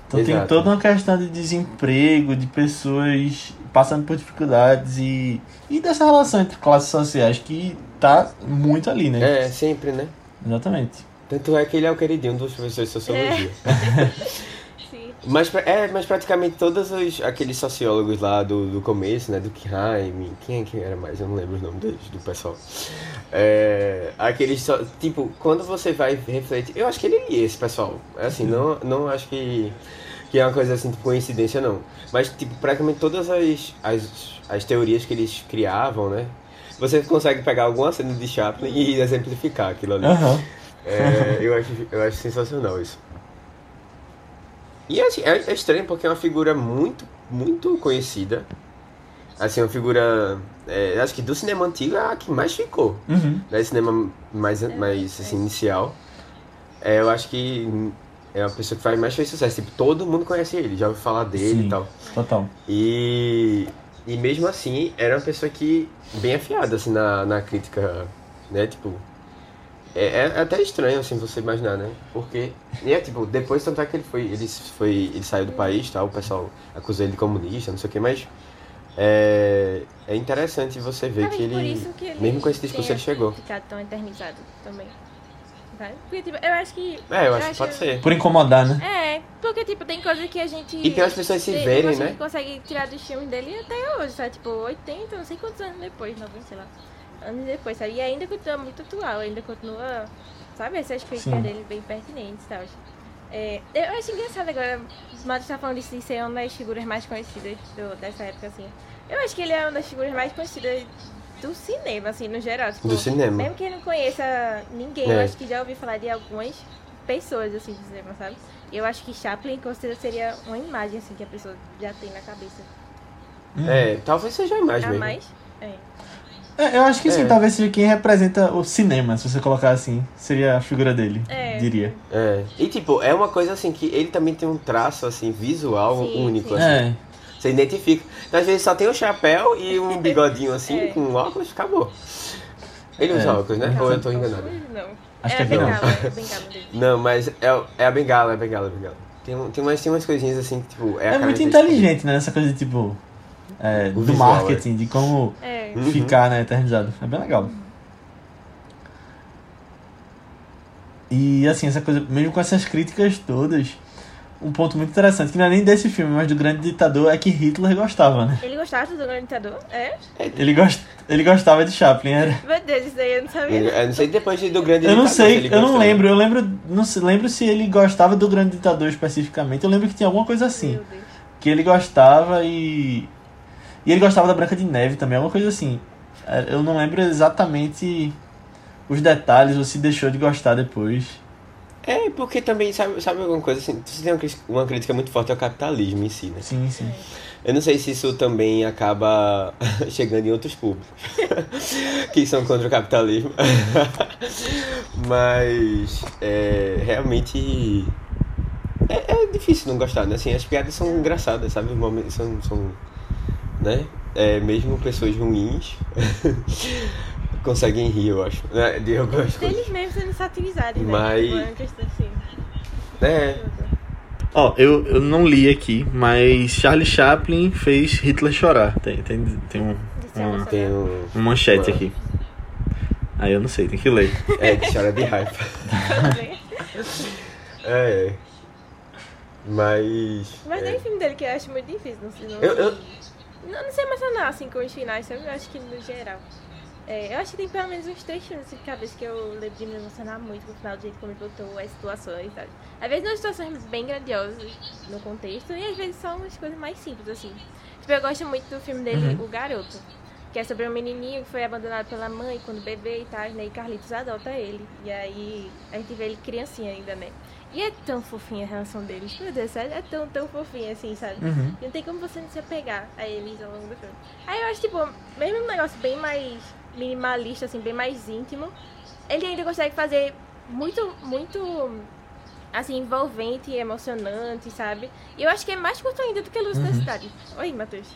É. Então tem Exato. toda uma questão de desemprego, de pessoas passando por dificuldades e, e dessa relação entre classes sociais que tá muito ali, né? É, sempre, né? Exatamente. Tanto é que ele é o queridinho dos professores de sociologia. Sim. Mas, é, mas praticamente todos os, aqueles sociólogos lá do, do começo, né? Do Kheim, quem, quem era mais? Eu não lembro os nomes deles, do pessoal. É, aqueles, só, tipo, quando você vai refletir... Eu acho que ele lia esse pessoal. É Assim, não, não acho que, que é uma coisa assim, tipo, coincidência, não. Mas, tipo, praticamente todas as, as, as teorias que eles criavam, né? Você consegue pegar alguma cena de Chaplin e exemplificar aquilo ali. Aham. É, eu, acho, eu acho sensacional isso. E assim, é, é estranho porque é uma figura muito, muito conhecida. Assim, uma figura. é, acho que do cinema antigo é a que mais ficou. Uhum. Né? Cinema mais, mais assim, inicial. É, eu acho que é uma pessoa que faz mais fez sucesso. Tipo, todo mundo conhece ele, já ouviu falar dele Sim. e tal. Total. E, e mesmo assim, era uma pessoa que bem afiada assim, na, na crítica, né? Tipo, é, é até estranho assim você imaginar, né? Porque, e é tipo, depois tanto é que ele foi, ele foi, ele saiu do país, tal, o pessoal acusou ele de comunista, não sei o que, mas é, é interessante você ver que ele, que ele mesmo com esse discurso, ele chegou. ficado tão eternizado também. Sabe? Porque, tipo, eu acho que... É, eu acho que pode ser. Por incomodar, né? É, porque, tipo, tem coisa que a gente... E tem as pessoas se verem, né? consegue tirar dos filmes dele até hoje, sabe? Tipo, 80, não sei quantos anos depois, 90, sei lá. Anos depois, sabe? E ainda continua muito atual, ainda continua... Sabe? Essas críticas dele bem pertinentes e tal. É, eu acho engraçado agora, o Matos tá falando disso de ser uma das figuras mais conhecidas do- dessa época, assim. Eu acho que ele é uma das figuras mais conhecidas do cinema, assim, no geral. Tipo, Do cinema. Mesmo que não conheça ninguém, eu É. acho que já ouvi falar de algumas pessoas, assim, do cinema, sabe? Eu acho que Chaplin, com certeza, seria uma imagem, assim, que a pessoa já tem na cabeça. É, talvez seja a imagem A mesmo. mais? É. É, eu acho que sim, É. talvez seja quem representa o cinema, se você colocar assim. Seria a figura dele, É. diria. É. E tipo, é uma coisa assim que ele também tem um traço assim visual Sim, único sim. assim. É. Você identifica. Então, às vezes só tem um chapéu e um bigodinho assim, É. com óculos, acabou. Ele É. usa óculos, né? Ou eu tô enganado? Não. Acho é que é bengala, é a bengala dele. Não, mas é, é a bengala, é a bengala, é a bengala. Tem, tem, umas, tem umas coisinhas assim que, tipo, é a É muito inteligente, né? Essa coisa de tipo. É, do visual, marketing, de como É. Uhum. ficar, né, eternizado. É bem legal. E assim, essa coisa, mesmo com essas críticas todas, um ponto muito interessante, que não é nem desse filme, mas do grande ditador, é que Hitler gostava, né? Ele gostava do Grande Ditador? É? Ele, gost... ele gostava de Chaplin, era. Meu Deus, isso aí eu não sabia. Eu não sei depois de- do grande Eu não ditador, se sei, ele eu não lembro, eu lembro, não sei, lembro se ele gostava do grande ditador especificamente, eu lembro que tinha alguma coisa assim, Meu Deus. que ele gostava e e ele gostava da Branca de Neve também, alguma coisa assim. É, Eu não lembro exatamente os detalhes ou se deixou de gostar depois. É, porque também, sabe, sabe alguma coisa assim? Você tem uma, crítica muito forte ao capitalismo em si, né? Sim, sim. Eu não sei se isso também acaba chegando em outros públicos que são contra o capitalismo. Mas é, realmente é, é difícil não gostar, né? Assim, as piadas são engraçadas, sabe? São, são né? É, mesmo pessoas ruins conseguem rir, eu acho. Né? De algumas coisas. Eles mesmos sendo satirizados, né? Mas- Tipo, é assim. É, Ó, eu, eu não li aqui, mas Charlie Chaplin fez Hitler chorar. Tem, tem, tem um, é uma, tem um. uma manchete Uma- aqui. Aí eu não sei, tem que ler. É, que chora de raiva. É. Mas. Mas é. tem filme dele que eu acho muito difícil, não sei. Não, Eu, eu, não, não sei emocionar assim com os finais, sabe? Eu acho que no geral. É, eu acho que tem pelo menos uns três filmes de cabeça que eu lembro de me emocionar muito com o final, do jeito como ele botou as situações, sabe? Às vezes umas situações bem grandiosas no contexto, e às vezes são umas coisas mais simples, assim. Tipo, eu gosto muito do filme dele, O Garoto. Que é sobre um menininho que foi abandonado pela mãe quando bebê e tal, né? E Carlitos adota ele. E aí a gente vê ele criancinha ainda, né? E é tão fofinha a relação deles. Meu Deus, é é tão, tão fofinha assim, sabe? Uhum. Não tem como você não se apegar a eles ao longo do filme. Aí eu acho, tipo, mesmo um negócio bem mais minimalista, assim, bem mais íntimo, ele ainda consegue fazer muito, muito, assim, envolvente e emocionante, sabe? E eu acho que é mais curto ainda do que Luz da Uhum. Cidade. Oi, Matheus.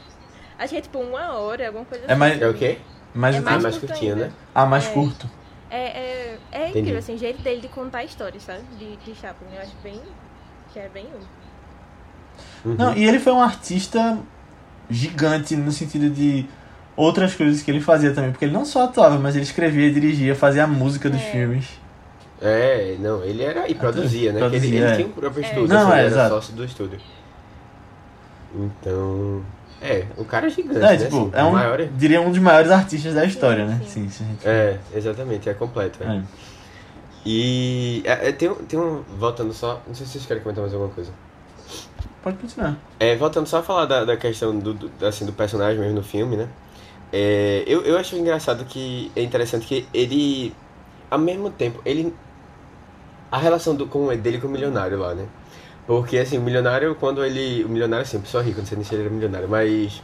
Acho que é, tipo, uma hora, alguma coisa É assim. mais- é o quê? Mas É mais mais curto curtinho, né? Ah, mais É. curto. É, é, é incrível, assim, o jeito dele de contar histórias, sabe? De, de Chaplin. Eu acho bem... que é bem único. Uhum. Não, e ele foi um artista gigante no sentido de outras coisas que ele fazia também. Porque ele não só atuava, mas ele escrevia, dirigia, fazia a música dos É. filmes. É, não, ele era. E produzia, né? Porque ele, Produzia, ele é. tinha um próprio É. estúdio, Não, assim, é, ele era exato. sócio do estúdio. Então. É, o cara é gigante, É, né? tipo, assim, é um, maior. diria um dos maiores artistas da história, né? sim. Sim, gente... É, exatamente, é completo. é. É. E é, é, tem, um- tem um. Voltando só. Não sei se vocês querem comentar mais alguma coisa. Pode continuar. É, voltando só a falar da, da questão do, do- assim, do personagem mesmo no filme, né? É, eu, eu acho engraçado que é interessante que ele, ao mesmo tempo, ele. A relação do, com, dele com o milionário lá, né? Porque assim, o milionário, quando ele. O milionário, assim, pessoa rica, não sei nem se ele era milionário, mas.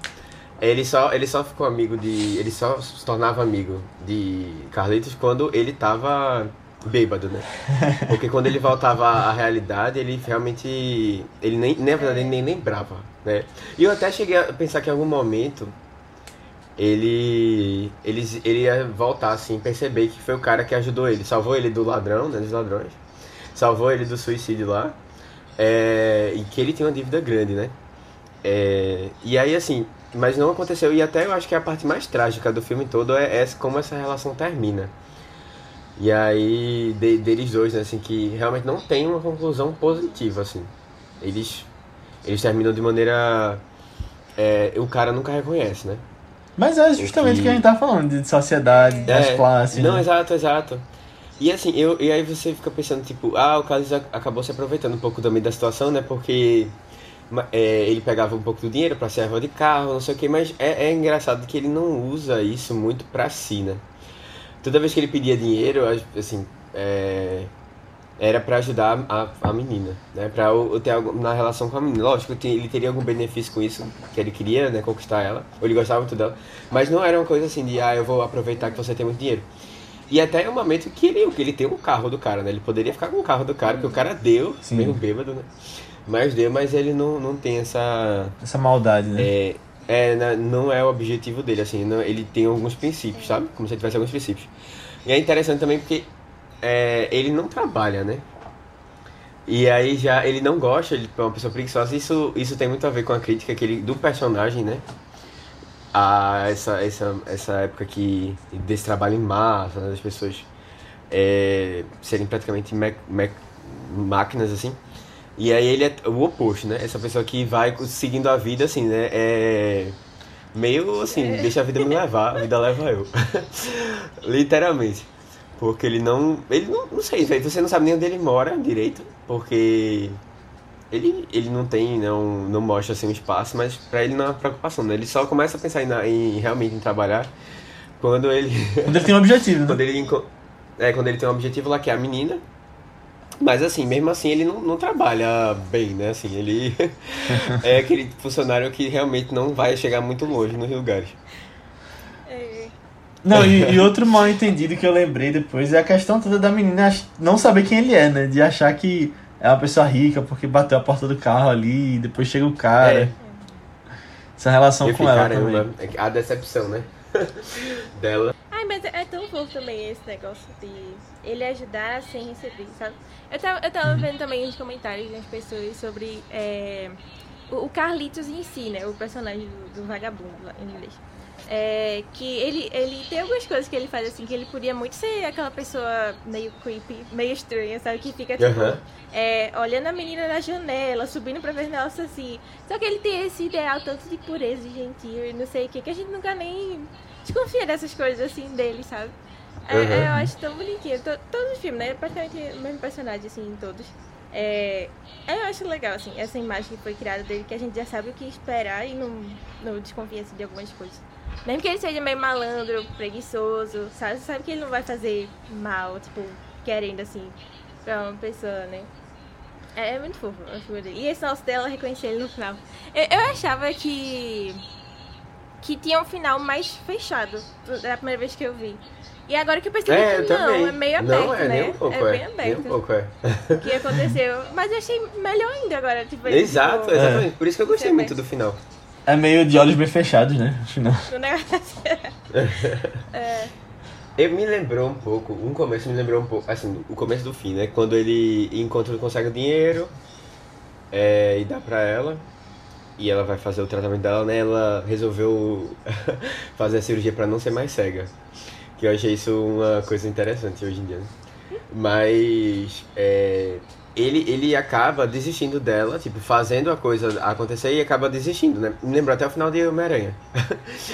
Ele só, ele só ficou amigo de. Ele só se tornava amigo de Carlitos quando ele tava bêbado, né? Porque quando ele voltava à realidade, ele realmente. Ele nem, ele nem lembrava, né? E eu até cheguei a pensar que em algum momento ele. Ele, ele ia voltar, assim, perceber que foi o cara que ajudou ele. Salvou ele do ladrão, né? Dos ladrões. Salvou ele do suicídio lá. É, e que ele tinha uma dívida grande, né? É, e aí, assim, mas não aconteceu. E até eu acho que a parte mais trágica do filme todo é, é como essa relação termina. E aí, de- deles dois, né, assim, que realmente não tem uma conclusão positiva, assim. Eles, eles terminam de maneira. é, o cara nunca reconhece, né? Mas é justamente o que- que a gente tá falando, de sociedade, das É, classes. Não, né? exato, exato. E assim, eu, e aí você fica pensando, tipo, ah, o Carlos ac- acabou se aproveitando um pouco também da situação, né? Porque é, ele pegava um pouco do dinheiro pra serva de carro, não sei o que, mas é, é engraçado que ele não usa isso muito pra si, né? Toda vez que ele pedia dinheiro, as- assim, é, era pra ajudar a, a menina, né? Pra eu, ter algo na relação com a menina. Lógico, ele teria algum benefício com isso, que ele queria, né, conquistar ela, ou ele gostava muito dela, mas não era uma coisa assim de, ah, eu vou aproveitar que você tem muito dinheiro. E até é um momento que ele, que ele tem um carro do cara, né? Ele poderia ficar com o carro do cara, porque o cara deu, Sim. mesmo bêbado, né? Mas deu, mas ele não, não tem essa. Essa maldade, né? É, é, na- não é o objetivo dele, assim, não- ele tem alguns princípios, sabe? Como se ele tivesse alguns princípios. E é interessante também porque é, ele não trabalha, né? E aí já ele não gosta, ele é uma pessoa preguiçosa, isso, isso tem muito a ver com a crítica que ele, do personagem, né? A essa, essa, essa época que desse trabalho em massa, né, das pessoas é, serem praticamente mec, mec- máquinas, assim. E aí ele é o oposto, né? Essa pessoa que vai seguindo a vida, assim, né? É meio assim, deixa a vida me levar, a vida leva eu. Literalmente. Porque ele não. Ele não. Não sei, velho. Você não sabe nem onde ele mora direito. Porque. Ele, ele não tem, não, não mostra assim um espaço, mas pra ele não é uma preocupação, né? Ele só começa a pensar em, em realmente em trabalhar quando ele. Quando ele tem um objetivo, né? Quando ele, é, quando ele tem um objetivo lá, que é a menina. Mas assim, mesmo assim ele não, não trabalha bem, né? Assim, ele é aquele funcionário que realmente não vai chegar muito longe nos lugares. É. Não, e, e outro mal entendido que eu lembrei depois é a questão toda da menina não saber quem ele é, né? De achar que é uma pessoa rica porque bateu a porta do carro ali e depois chega o cara. É. Essa relação Eu com ela caramba, também. a decepção, né? Dela. Ai, mas é tão fofo também esse negócio de ele ajudar sem receber, sabe? Eu tava, eu tava vendo também os comentários das pessoas sobre é, o, o Carlitos em si, né? O personagem do, do vagabundo lá em inglês. É, que ele, ele tem algumas coisas que ele faz assim, que ele podia muito ser aquela pessoa meio creepy, meio estranha, sabe? Que fica tipo, Aham. é, olhando a menina na janela, subindo pra ver o negócio assim. Só que ele tem esse ideal tanto de pureza e gentil e não sei o que, que a gente nunca nem desconfia dessas coisas assim dele, sabe? É, Uhum. é, eu acho tão bonitinho. To- todos os filmes, né? Praticamente o mesmo personagem, assim, em todos. É, eu acho legal, assim, essa imagem que foi criada dele, que a gente já sabe o que esperar e não, não desconfia assim, de algumas coisas. Mesmo que ele seja meio malandro, preguiçoso, sabe? Você sabe que ele não vai fazer mal, tipo, querendo, assim, pra uma pessoa, né? É, é muito fofo a figura dele. E esse nosso dela reconhecer ele no final. Eu, eu achava que. que tinha um final mais fechado da primeira vez que eu vi. E agora que eu percebi É, eu que não, também. é meio aberto, não, é né? nem um pouco, é é. bem aberto um pouco, é. o que aconteceu. Mas eu achei melhor ainda agora. Tipo, ele, Exato, tipo, exatamente. Por isso que eu gostei muito vê. do final. É meio de olhos bem fechados, né? Afinal. o negócio. é, Ele me lembrou um pouco, um começo me lembrou um pouco, assim, o começo do fim, né? Quando ele encontra, consegue o dinheiro é, e dá pra ela. E ela vai fazer o tratamento dela, né? Ela resolveu fazer a cirurgia pra não ser mais cega. Que eu achei isso uma coisa interessante hoje em dia, né? Mas é, ele, ele acaba desistindo dela, tipo, fazendo a coisa acontecer e acaba desistindo, né? Me lembrou até o final de Homem-Aranha.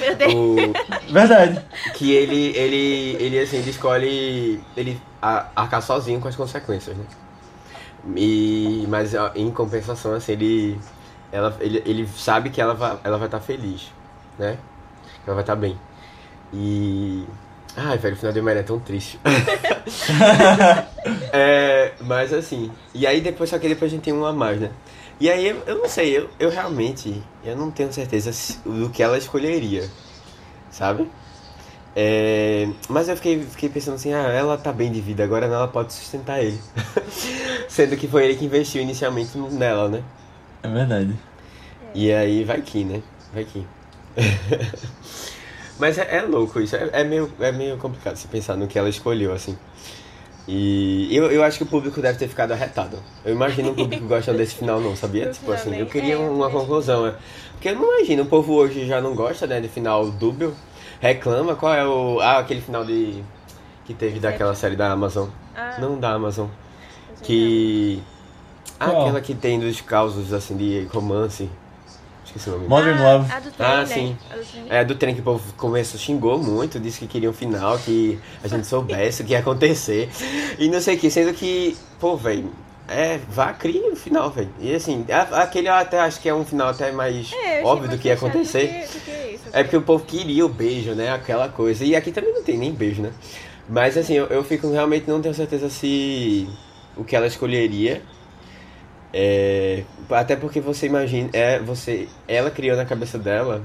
meu Deus. O, Verdade. que ele, ele, ele assim, ele escolhe ele arcar sozinho com as consequências, né? E, mas em compensação, assim, ele, ela, ele, ele sabe que ela vai ela vai estar feliz, né? Que ela vai estar bem. E. Ai, velho, o final de Homem-Aranha é tão triste. é, mas assim. E aí depois, só que depois a gente tem um a mais, né? E aí eu, eu não sei, eu, eu realmente eu não tenho certeza do que ela escolheria, sabe? É, mas eu fiquei, fiquei pensando assim, ah, ela tá bem de vida, agora ela pode sustentar ele. Sendo que foi ele que investiu inicialmente nela, né? É verdade. E aí vai que, né? Vai que. Mas é, é louco isso, é, é meio, é meio complicado se pensar no que ela escolheu, assim. E eu, eu acho que o público deve ter ficado arretado. Eu imagino o público gostando desse final não, sabia? Tipo assim, eu queria é, uma conclusão, é. Porque eu não imagino, o povo hoje já não gosta, né, de final dúbio. Reclama, qual é o... Ah, aquele final de... Que teve daquela série da Amazon. Ah, Não da Amazon. Que... Ah, aquela que tem dos causos, assim, de romance. Esqueci o nome. Modern ah, Love. A do trem, Ah, sim. A do trem. É, do trem que o povo começou, xingou muito, disse que queria um final, que a gente soubesse o que ia acontecer. E não sei o que, sendo que, pô, velho, é, vá, crie o final, velho. E assim, a- aquele eu até acho que é um final até mais É, óbvio do que ia acontecer. do que- do que isso, É porque o povo queria o beijo, né? Aquela coisa. E aqui também não tem nem beijo, né? Mas assim, eu, eu fico realmente não tenho certeza se o que ela escolheria. É, até porque você imagina, é, você, ela criou na cabeça dela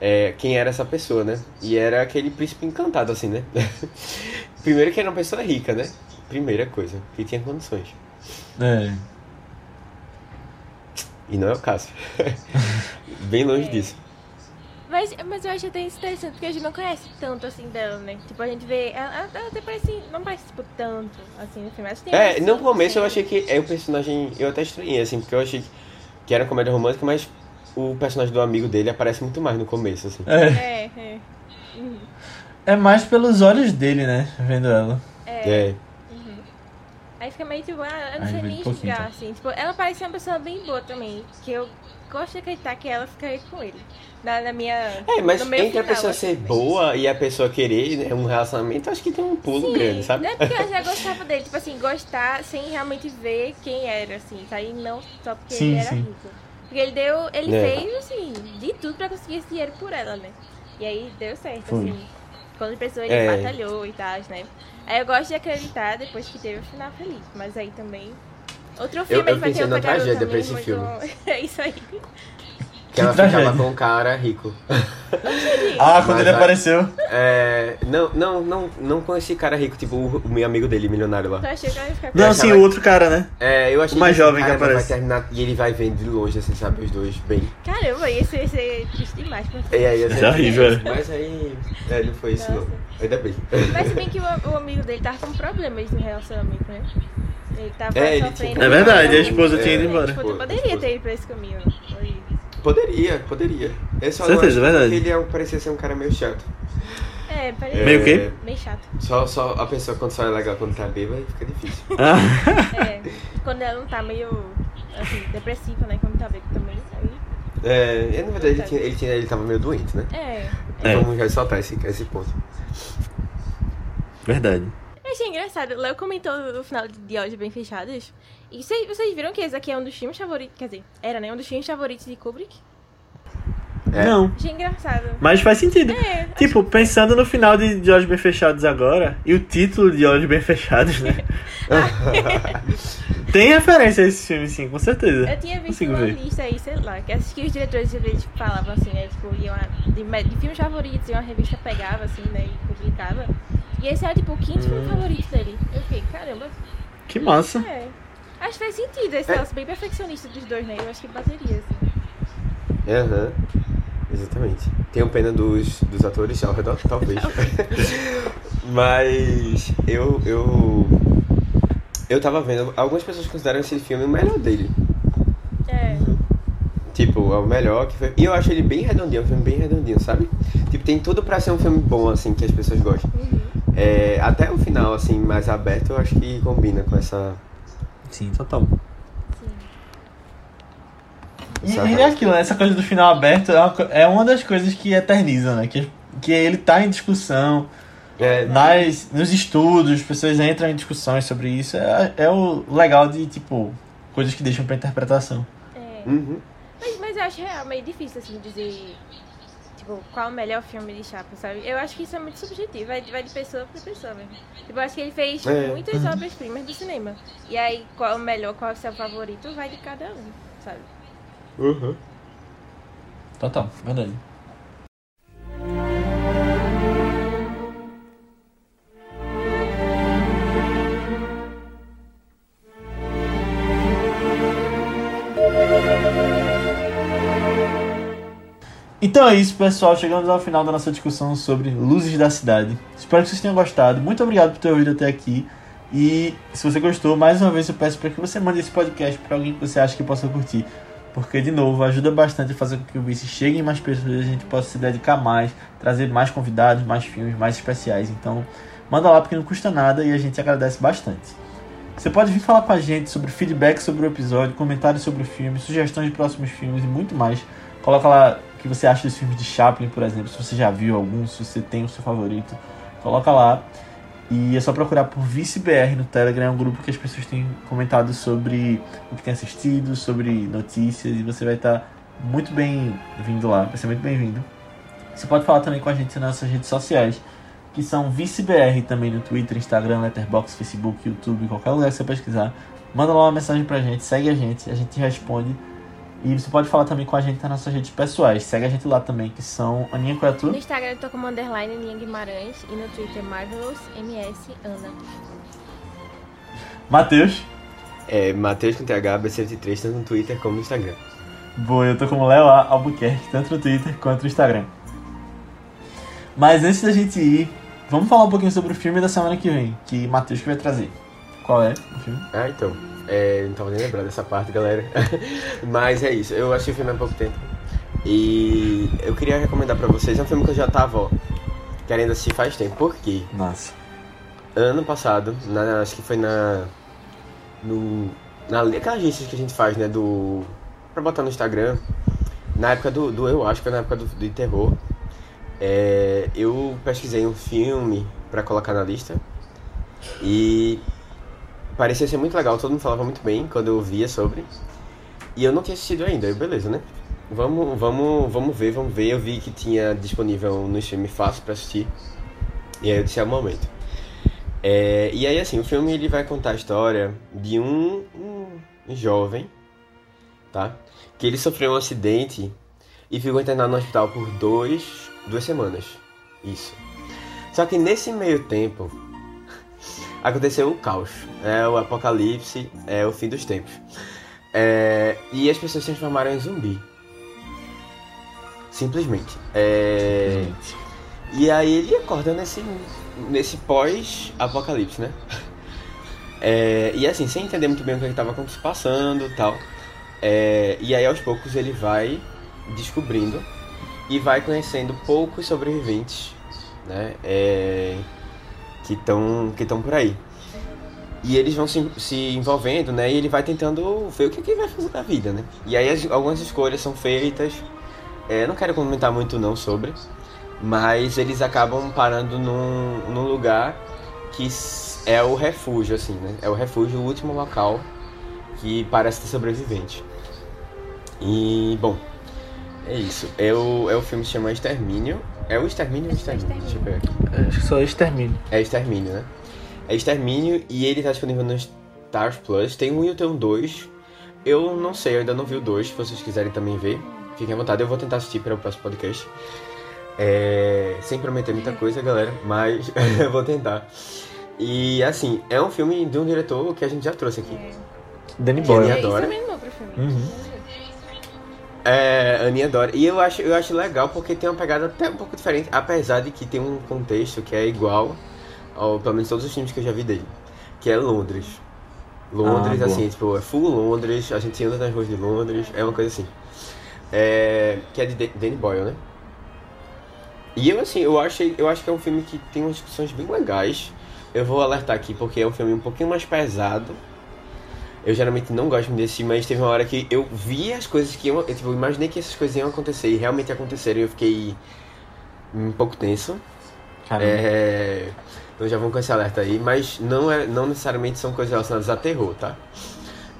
é, quem era essa pessoa, né? E era aquele príncipe encantado, assim, né? Primeiro que era uma pessoa rica, né? Primeira coisa, que tinha condições. É. E não é o caso. Bem longe É. disso. Mas, mas eu acho até interessante, porque a gente não conhece tanto assim dela, né? Tipo, a gente vê. Ela, ela- ela até parece. Não parece, tipo, tanto assim no filme. É, no começo eu achei que é o personagem. Eu até estranhei, assim, porque eu achei que, que era comédia romântica, mas o personagem do amigo dele aparece muito mais no começo, assim. É. É, é. Uhum. É mais pelos olhos dele, né? Vendo ela. É. É. Aí fica meio tipo, ah, eu não sei nem julgar, assim. Tipo, ela parece uma pessoa bem boa também. Que eu gosto de acreditar que ela ficaria com ele. Na, na minha. É, mas no meu entre a final, pessoa assim, ser boa e a pessoa querer né, um relacionamento, acho que tem um pulo Sim, grande, sabe? Não é porque eu já gostava dele, tipo assim, gostar sem realmente ver quem era, assim, tá? E não só porque Sim, ele era sim. rico. Porque ele deu. Ele É. fez, assim, de tudo pra conseguir esse dinheiro por ela, né? E aí deu certo, Foi. assim. Quando a pessoa ele É. batalhou e tal, né? Aí eu gosto de acreditar depois que teve o final feliz. Mas aí também. Outro filme eu aí vai ter na outra garota tragédia pra também, esse muito- filme. é isso aí. Que ela tragédia. ficava com um cara rico. Ah, quando Mas ele apareceu. É, não, não, não, não com esse cara rico, tipo o, o meu amigo dele, milionário lá. Que ia Não, Eu sim, o outro cara, né? É, eu achei O mais esse jovem que cara vai aparece. terminar e ele vai vendo de longe, assim, sabe, os dois bem. Caramba, esse ia ser triste demais. Mas, E aí, Isso é horrível, é. Mas aí, é, não foi isso não. Nossa. Ainda bem. mas se bem que o, o amigo dele tava com problemas no relacionamento, né? Ele tava É, ele sofrendo. tinha- É verdade, a É, esposa tinha ido é, embora. tipo, tu poderia ter ido pra esse caminho. Foi- Poderia, poderia. Eu só Certeza, verdade. que ele é, parecia ser um cara meio chato. É, parece Meio quê? bem chato. Só, só a pessoa quando só é legal quando tá bêbada fica difícil. Ah, É, quando ela não tá meio, assim, depressiva, né? Quando tá bêbado também. Aí, É, na verdade ele, tinha, ele, tinha, ele tava meio doente, né? é. É. Vamos ressaltar esse, esse ponto. verdade. Eu achei engraçado. O Léo comentou no final de Olhos Bem Fechados. E vocês, vocês viram que esse aqui é um dos filmes favoritos. Quer dizer, era, né? Um dos filmes favoritos de Kubrick. É. Não. Achei engraçado. Mas faz sentido. É, Tipo, pensando no final de, de Olhos Bem Fechados agora, e o título de Olhos Bem Fechados, né? Tem referência a esse filme, sim, com certeza. Eu tinha visto Consigo uma ver. lista aí, sei lá, que acho que os diretores às vezes falavam assim, né? Tipo, iam a- de, de filmes favoritos e uma revista pegava, assim, né? E publicava. E esse era tipo o quinto filme Hum. favorito dele. Eu fiquei, caramba, Que massa. é. Acho que faz sentido esse É. bem perfeccionista dos dois, né? Eu acho que bateria, assim. Aham. Exatamente. Tenho pena dos, dos atores ao redor, talvez. Mas eu, eu. Eu tava vendo, algumas pessoas consideram esse filme o melhor dele. É. Tipo, é o melhor que foi. E eu acho ele bem redondinho, é um filme bem redondinho, sabe? Tipo, tem tudo pra ser um filme bom, assim, que as pessoas gostam. Uhum. É, até o final, assim, mais aberto, eu acho que combina com essa. Sim, total. Sim. E, essa- e é aquilo, né? essa coisa do final aberto é uma, é uma das coisas que eterniza, né? Que, que ele tá em discussão, É, nas, nos estudos, as pessoas entram em discussões sobre isso. É, é o legal de, tipo, coisas que deixam pra interpretação. É. uhum. Mas, mas eu acho real meio difícil, assim, dizer, tipo, qual o melhor filme de Chaplin, sabe? Eu acho que isso é muito subjetivo, vai, vai de pessoa pra pessoa mesmo. Tipo, eu acho que ele fez É. muitas obras-primas do cinema. E aí, qual é o melhor, qual é o seu favorito, vai de cada um, sabe? Uhum. Total, verdade. Então é isso, pessoal. Chegamos ao final da nossa discussão sobre luzes da cidade. Espero que vocês tenham gostado. Muito obrigado por ter ouvido até aqui. E se você gostou, mais uma vez eu peço para que você mande esse podcast para alguém que você acha que possa curtir. Porque, de novo, ajuda bastante a fazer com que o Vice chegue em mais pessoas e a gente possa se dedicar mais, trazer mais convidados, mais filmes, mais especiais. Então, manda lá porque não custa nada e a gente agradece bastante. Você pode vir falar com a gente sobre feedback sobre o episódio, comentários sobre o filme, sugestões de próximos filmes e muito mais. Coloca lá que você acha dos filmes de Chaplin, por exemplo, se você já viu algum, se você tem o seu favorito. Coloca lá. E é só procurar por ViceBR no Telegram, é um grupo que as pessoas têm comentado sobre o que tem assistido, sobre notícias, e você vai estar muito bem-vindo lá, vai ser muito bem-vindo. Você pode falar também com a gente nas nossas redes sociais, que são ViceBR também no Twitter, Instagram, Letterboxd, Facebook, YouTube, qualquer lugar que você pesquisar. Manda lá uma mensagem pra gente, segue a gente, a gente responde. E você pode falar também com a gente nas nossas redes pessoais. Segue a gente lá também, que são Aninha é tua? No Instagram eu tô como underline Ninha Guimarães e no Twitter Marvelous MS Ana. Matheus. É, Matheus com TH, B103, tanto no Twitter como no Instagram. Boa, eu tô como Léo A. Albuquerque, tanto no Twitter quanto no Instagram. Mas antes da gente ir, vamos falar um pouquinho sobre o filme da semana que vem, que Matheus que vai trazer. Qual é o filme? Ah, então. É, não tava nem lembrando dessa parte, galera. Mas é isso. Eu achei o filme há pouco tempo. E eu queria recomendar pra vocês. É um filme que eu já tava, ó, querendo assistir faz tempo. Por quê? Nossa. Ano passado, na- acho que foi na. No. Na aquela agência que a gente faz, né? Do. Pra botar no Instagram. Na época do. do eu acho que foi na época do, do terror. É, eu pesquisei um filme pra colocar na lista. E. Parecia ser muito legal, todo mundo falava muito bem quando eu via sobre. E eu não tinha assistido ainda, eu, beleza, né? Vamos, vamos, vamos ver, vamos ver. Eu vi que tinha disponível no stream fácil pra assistir. E aí eu disse, é o momento. É, e aí, assim, o filme ele vai contar a história de um, um jovem, tá? Que ele sofreu um acidente e ficou internado no hospital por dois, duas semanas. Isso. Só que nesse meio tempo aconteceu o caos, é o apocalipse, é o fim dos tempos. É, e as pessoas se transformaram em zumbi. Simplesmente. É, e aí ele acorda nesse, nesse pós-apocalipse, né? É, e assim, sem entender muito bem o que estava passando e tal. É, e aí aos poucos ele vai descobrindo e vai conhecendo poucos sobreviventes, né? É, que estão que estão por aí. E eles vão se, se envolvendo, né? E ele vai tentando ver o que, que ele vai fazer da vida, né? E aí as, algumas escolhas são feitas. É, não quero comentar muito não sobre, mas eles acabam parando num, num lugar que é o refúgio, assim, né? É o refúgio, o último local que parece ter sobrevivente. E, bom, é isso. É o, é o filme que se chama Extermínio. É o Extermínio ou Extermínio? Deixa eu ver aqui. Acho que só extermínio. É Extermínio, né? É Extermínio e ele tá disponível no Stars Plus. Tem um e tem um dois. Eu não sei, eu ainda não vi o dois. Se vocês quiserem também ver, fiquem à vontade. Eu vou tentar assistir para o próximo podcast. É... Sem prometer muita coisa, galera, mas eu vou tentar. E assim, é um filme de um diretor que a gente já trouxe aqui. Danny Que Boyle. ele Isso adora. também não pro filme. Uhum. É, Aninha adora. E eu acho, eu acho legal porque tem uma pegada até um pouco diferente, apesar de que tem um contexto que é igual ao, pelo menos todos os filmes que eu já vi dele, que é Londres. Londres, Ah, assim, tipo, é full Londres, a gente anda nas ruas de Londres, é uma coisa assim. É, que é de Dan- Danny Boyle, né? E eu, assim, eu, achei, eu acho que é um filme que tem umas discussões bem legais. Eu vou alertar aqui porque é um filme um pouquinho mais pesado. Eu geralmente não gosto muito desse, mas teve uma hora que eu vi as coisas que iam. Eu, tipo, eu imaginei que essas coisas iam acontecer e realmente aconteceram e eu fiquei um pouco tenso. Caramba. É, então já vão com esse alerta aí, mas não, é, não necessariamente são coisas relacionadas a terror, tá?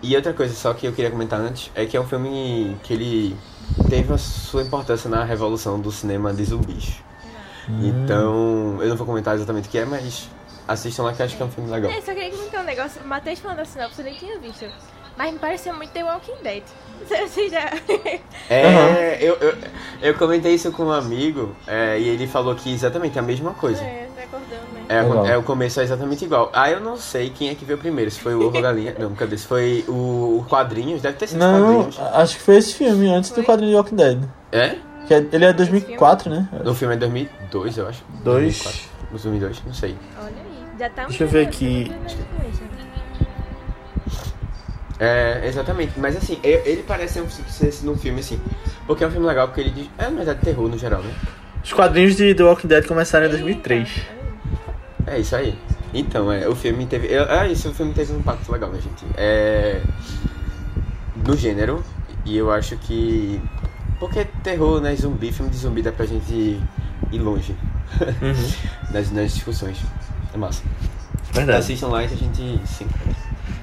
E outra coisa só que eu queria comentar antes é que é um filme que ele teve a sua importância na revolução do cinema de zumbis. Então, eu não vou comentar exatamente o que é, mas assistam lá que eu acho que é um filme legal. É, só queria comentar um negócio. O Matheus falando a sinopse, eu nem tinha visto. Mas me pareceu muito The Walking Dead. Você já. É, eu, eu, eu comentei isso com um amigo é, e ele falou que exatamente a mesma coisa. é, tá acordando, né? É, é, o começo é exatamente igual. Ah, eu não sei quem é que veio primeiro, se foi o ovo ou galinha. Não, cadê? Se foi o, o quadrinhos, deve ter sido os Não, quadrinhos. acho que foi esse filme, antes do Foi? quadrinho de Walking Dead. É? Que é- ele é 2004, né? No filme é 2002, eu acho. Dois. 2004. 2002, não sei. Olha aí. Já tá Deixa eu ver aqui. É, exatamente. Mas assim, ele parece ser um- ser um filme assim. Porque é um filme legal, porque ele diz. É, na verdade, terror no geral, né? Os quadrinhos de The Walking Dead começaram em 2003. É isso aí. Então, é, o filme teve. É isso, o filme teve um impacto legal, né, gente? É. No gênero, e eu acho que. Porque terror, né? Zumbi, filme de zumbi dá pra gente ir longe Uhum. nas, nas discussões. É massa. Verdade. Assistam lá que a gente se encontra.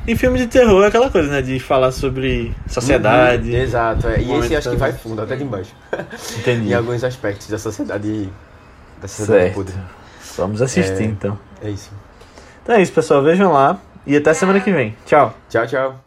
E filme de terror é aquela coisa, né? De falar sobre sociedade. Uhum, Exato, é. E esse acho que vai fundo, até de embaixo. Entendi. em alguns aspectos da sociedade. Da sociedade Certo. podre. Vamos assistir É. então. É isso. Então é isso, pessoal. Vejam lá. E até semana que vem. Tchau. Tchau, tchau.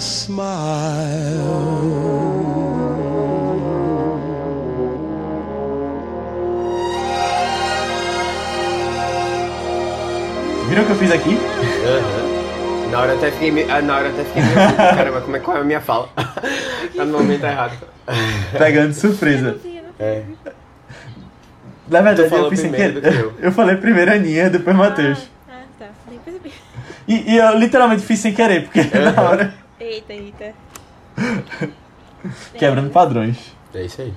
smile. Viram o que eu fiz aqui? Aham. Na hora até fiquei meio. ah, Na hora até fiquei meio. assim, Caramba, como é, qual é a minha fala? tá no momento errado. Pegando surpresa. É. Na verdade, eu fiz sem querer. que eu. Eu falei primeiro a Aninha, depois Matheus. Ah, tá. Nem percebi. E, e eu literalmente fiz sem querer, porque na hora. Eita, eita. Quebrando padrões. É isso aí.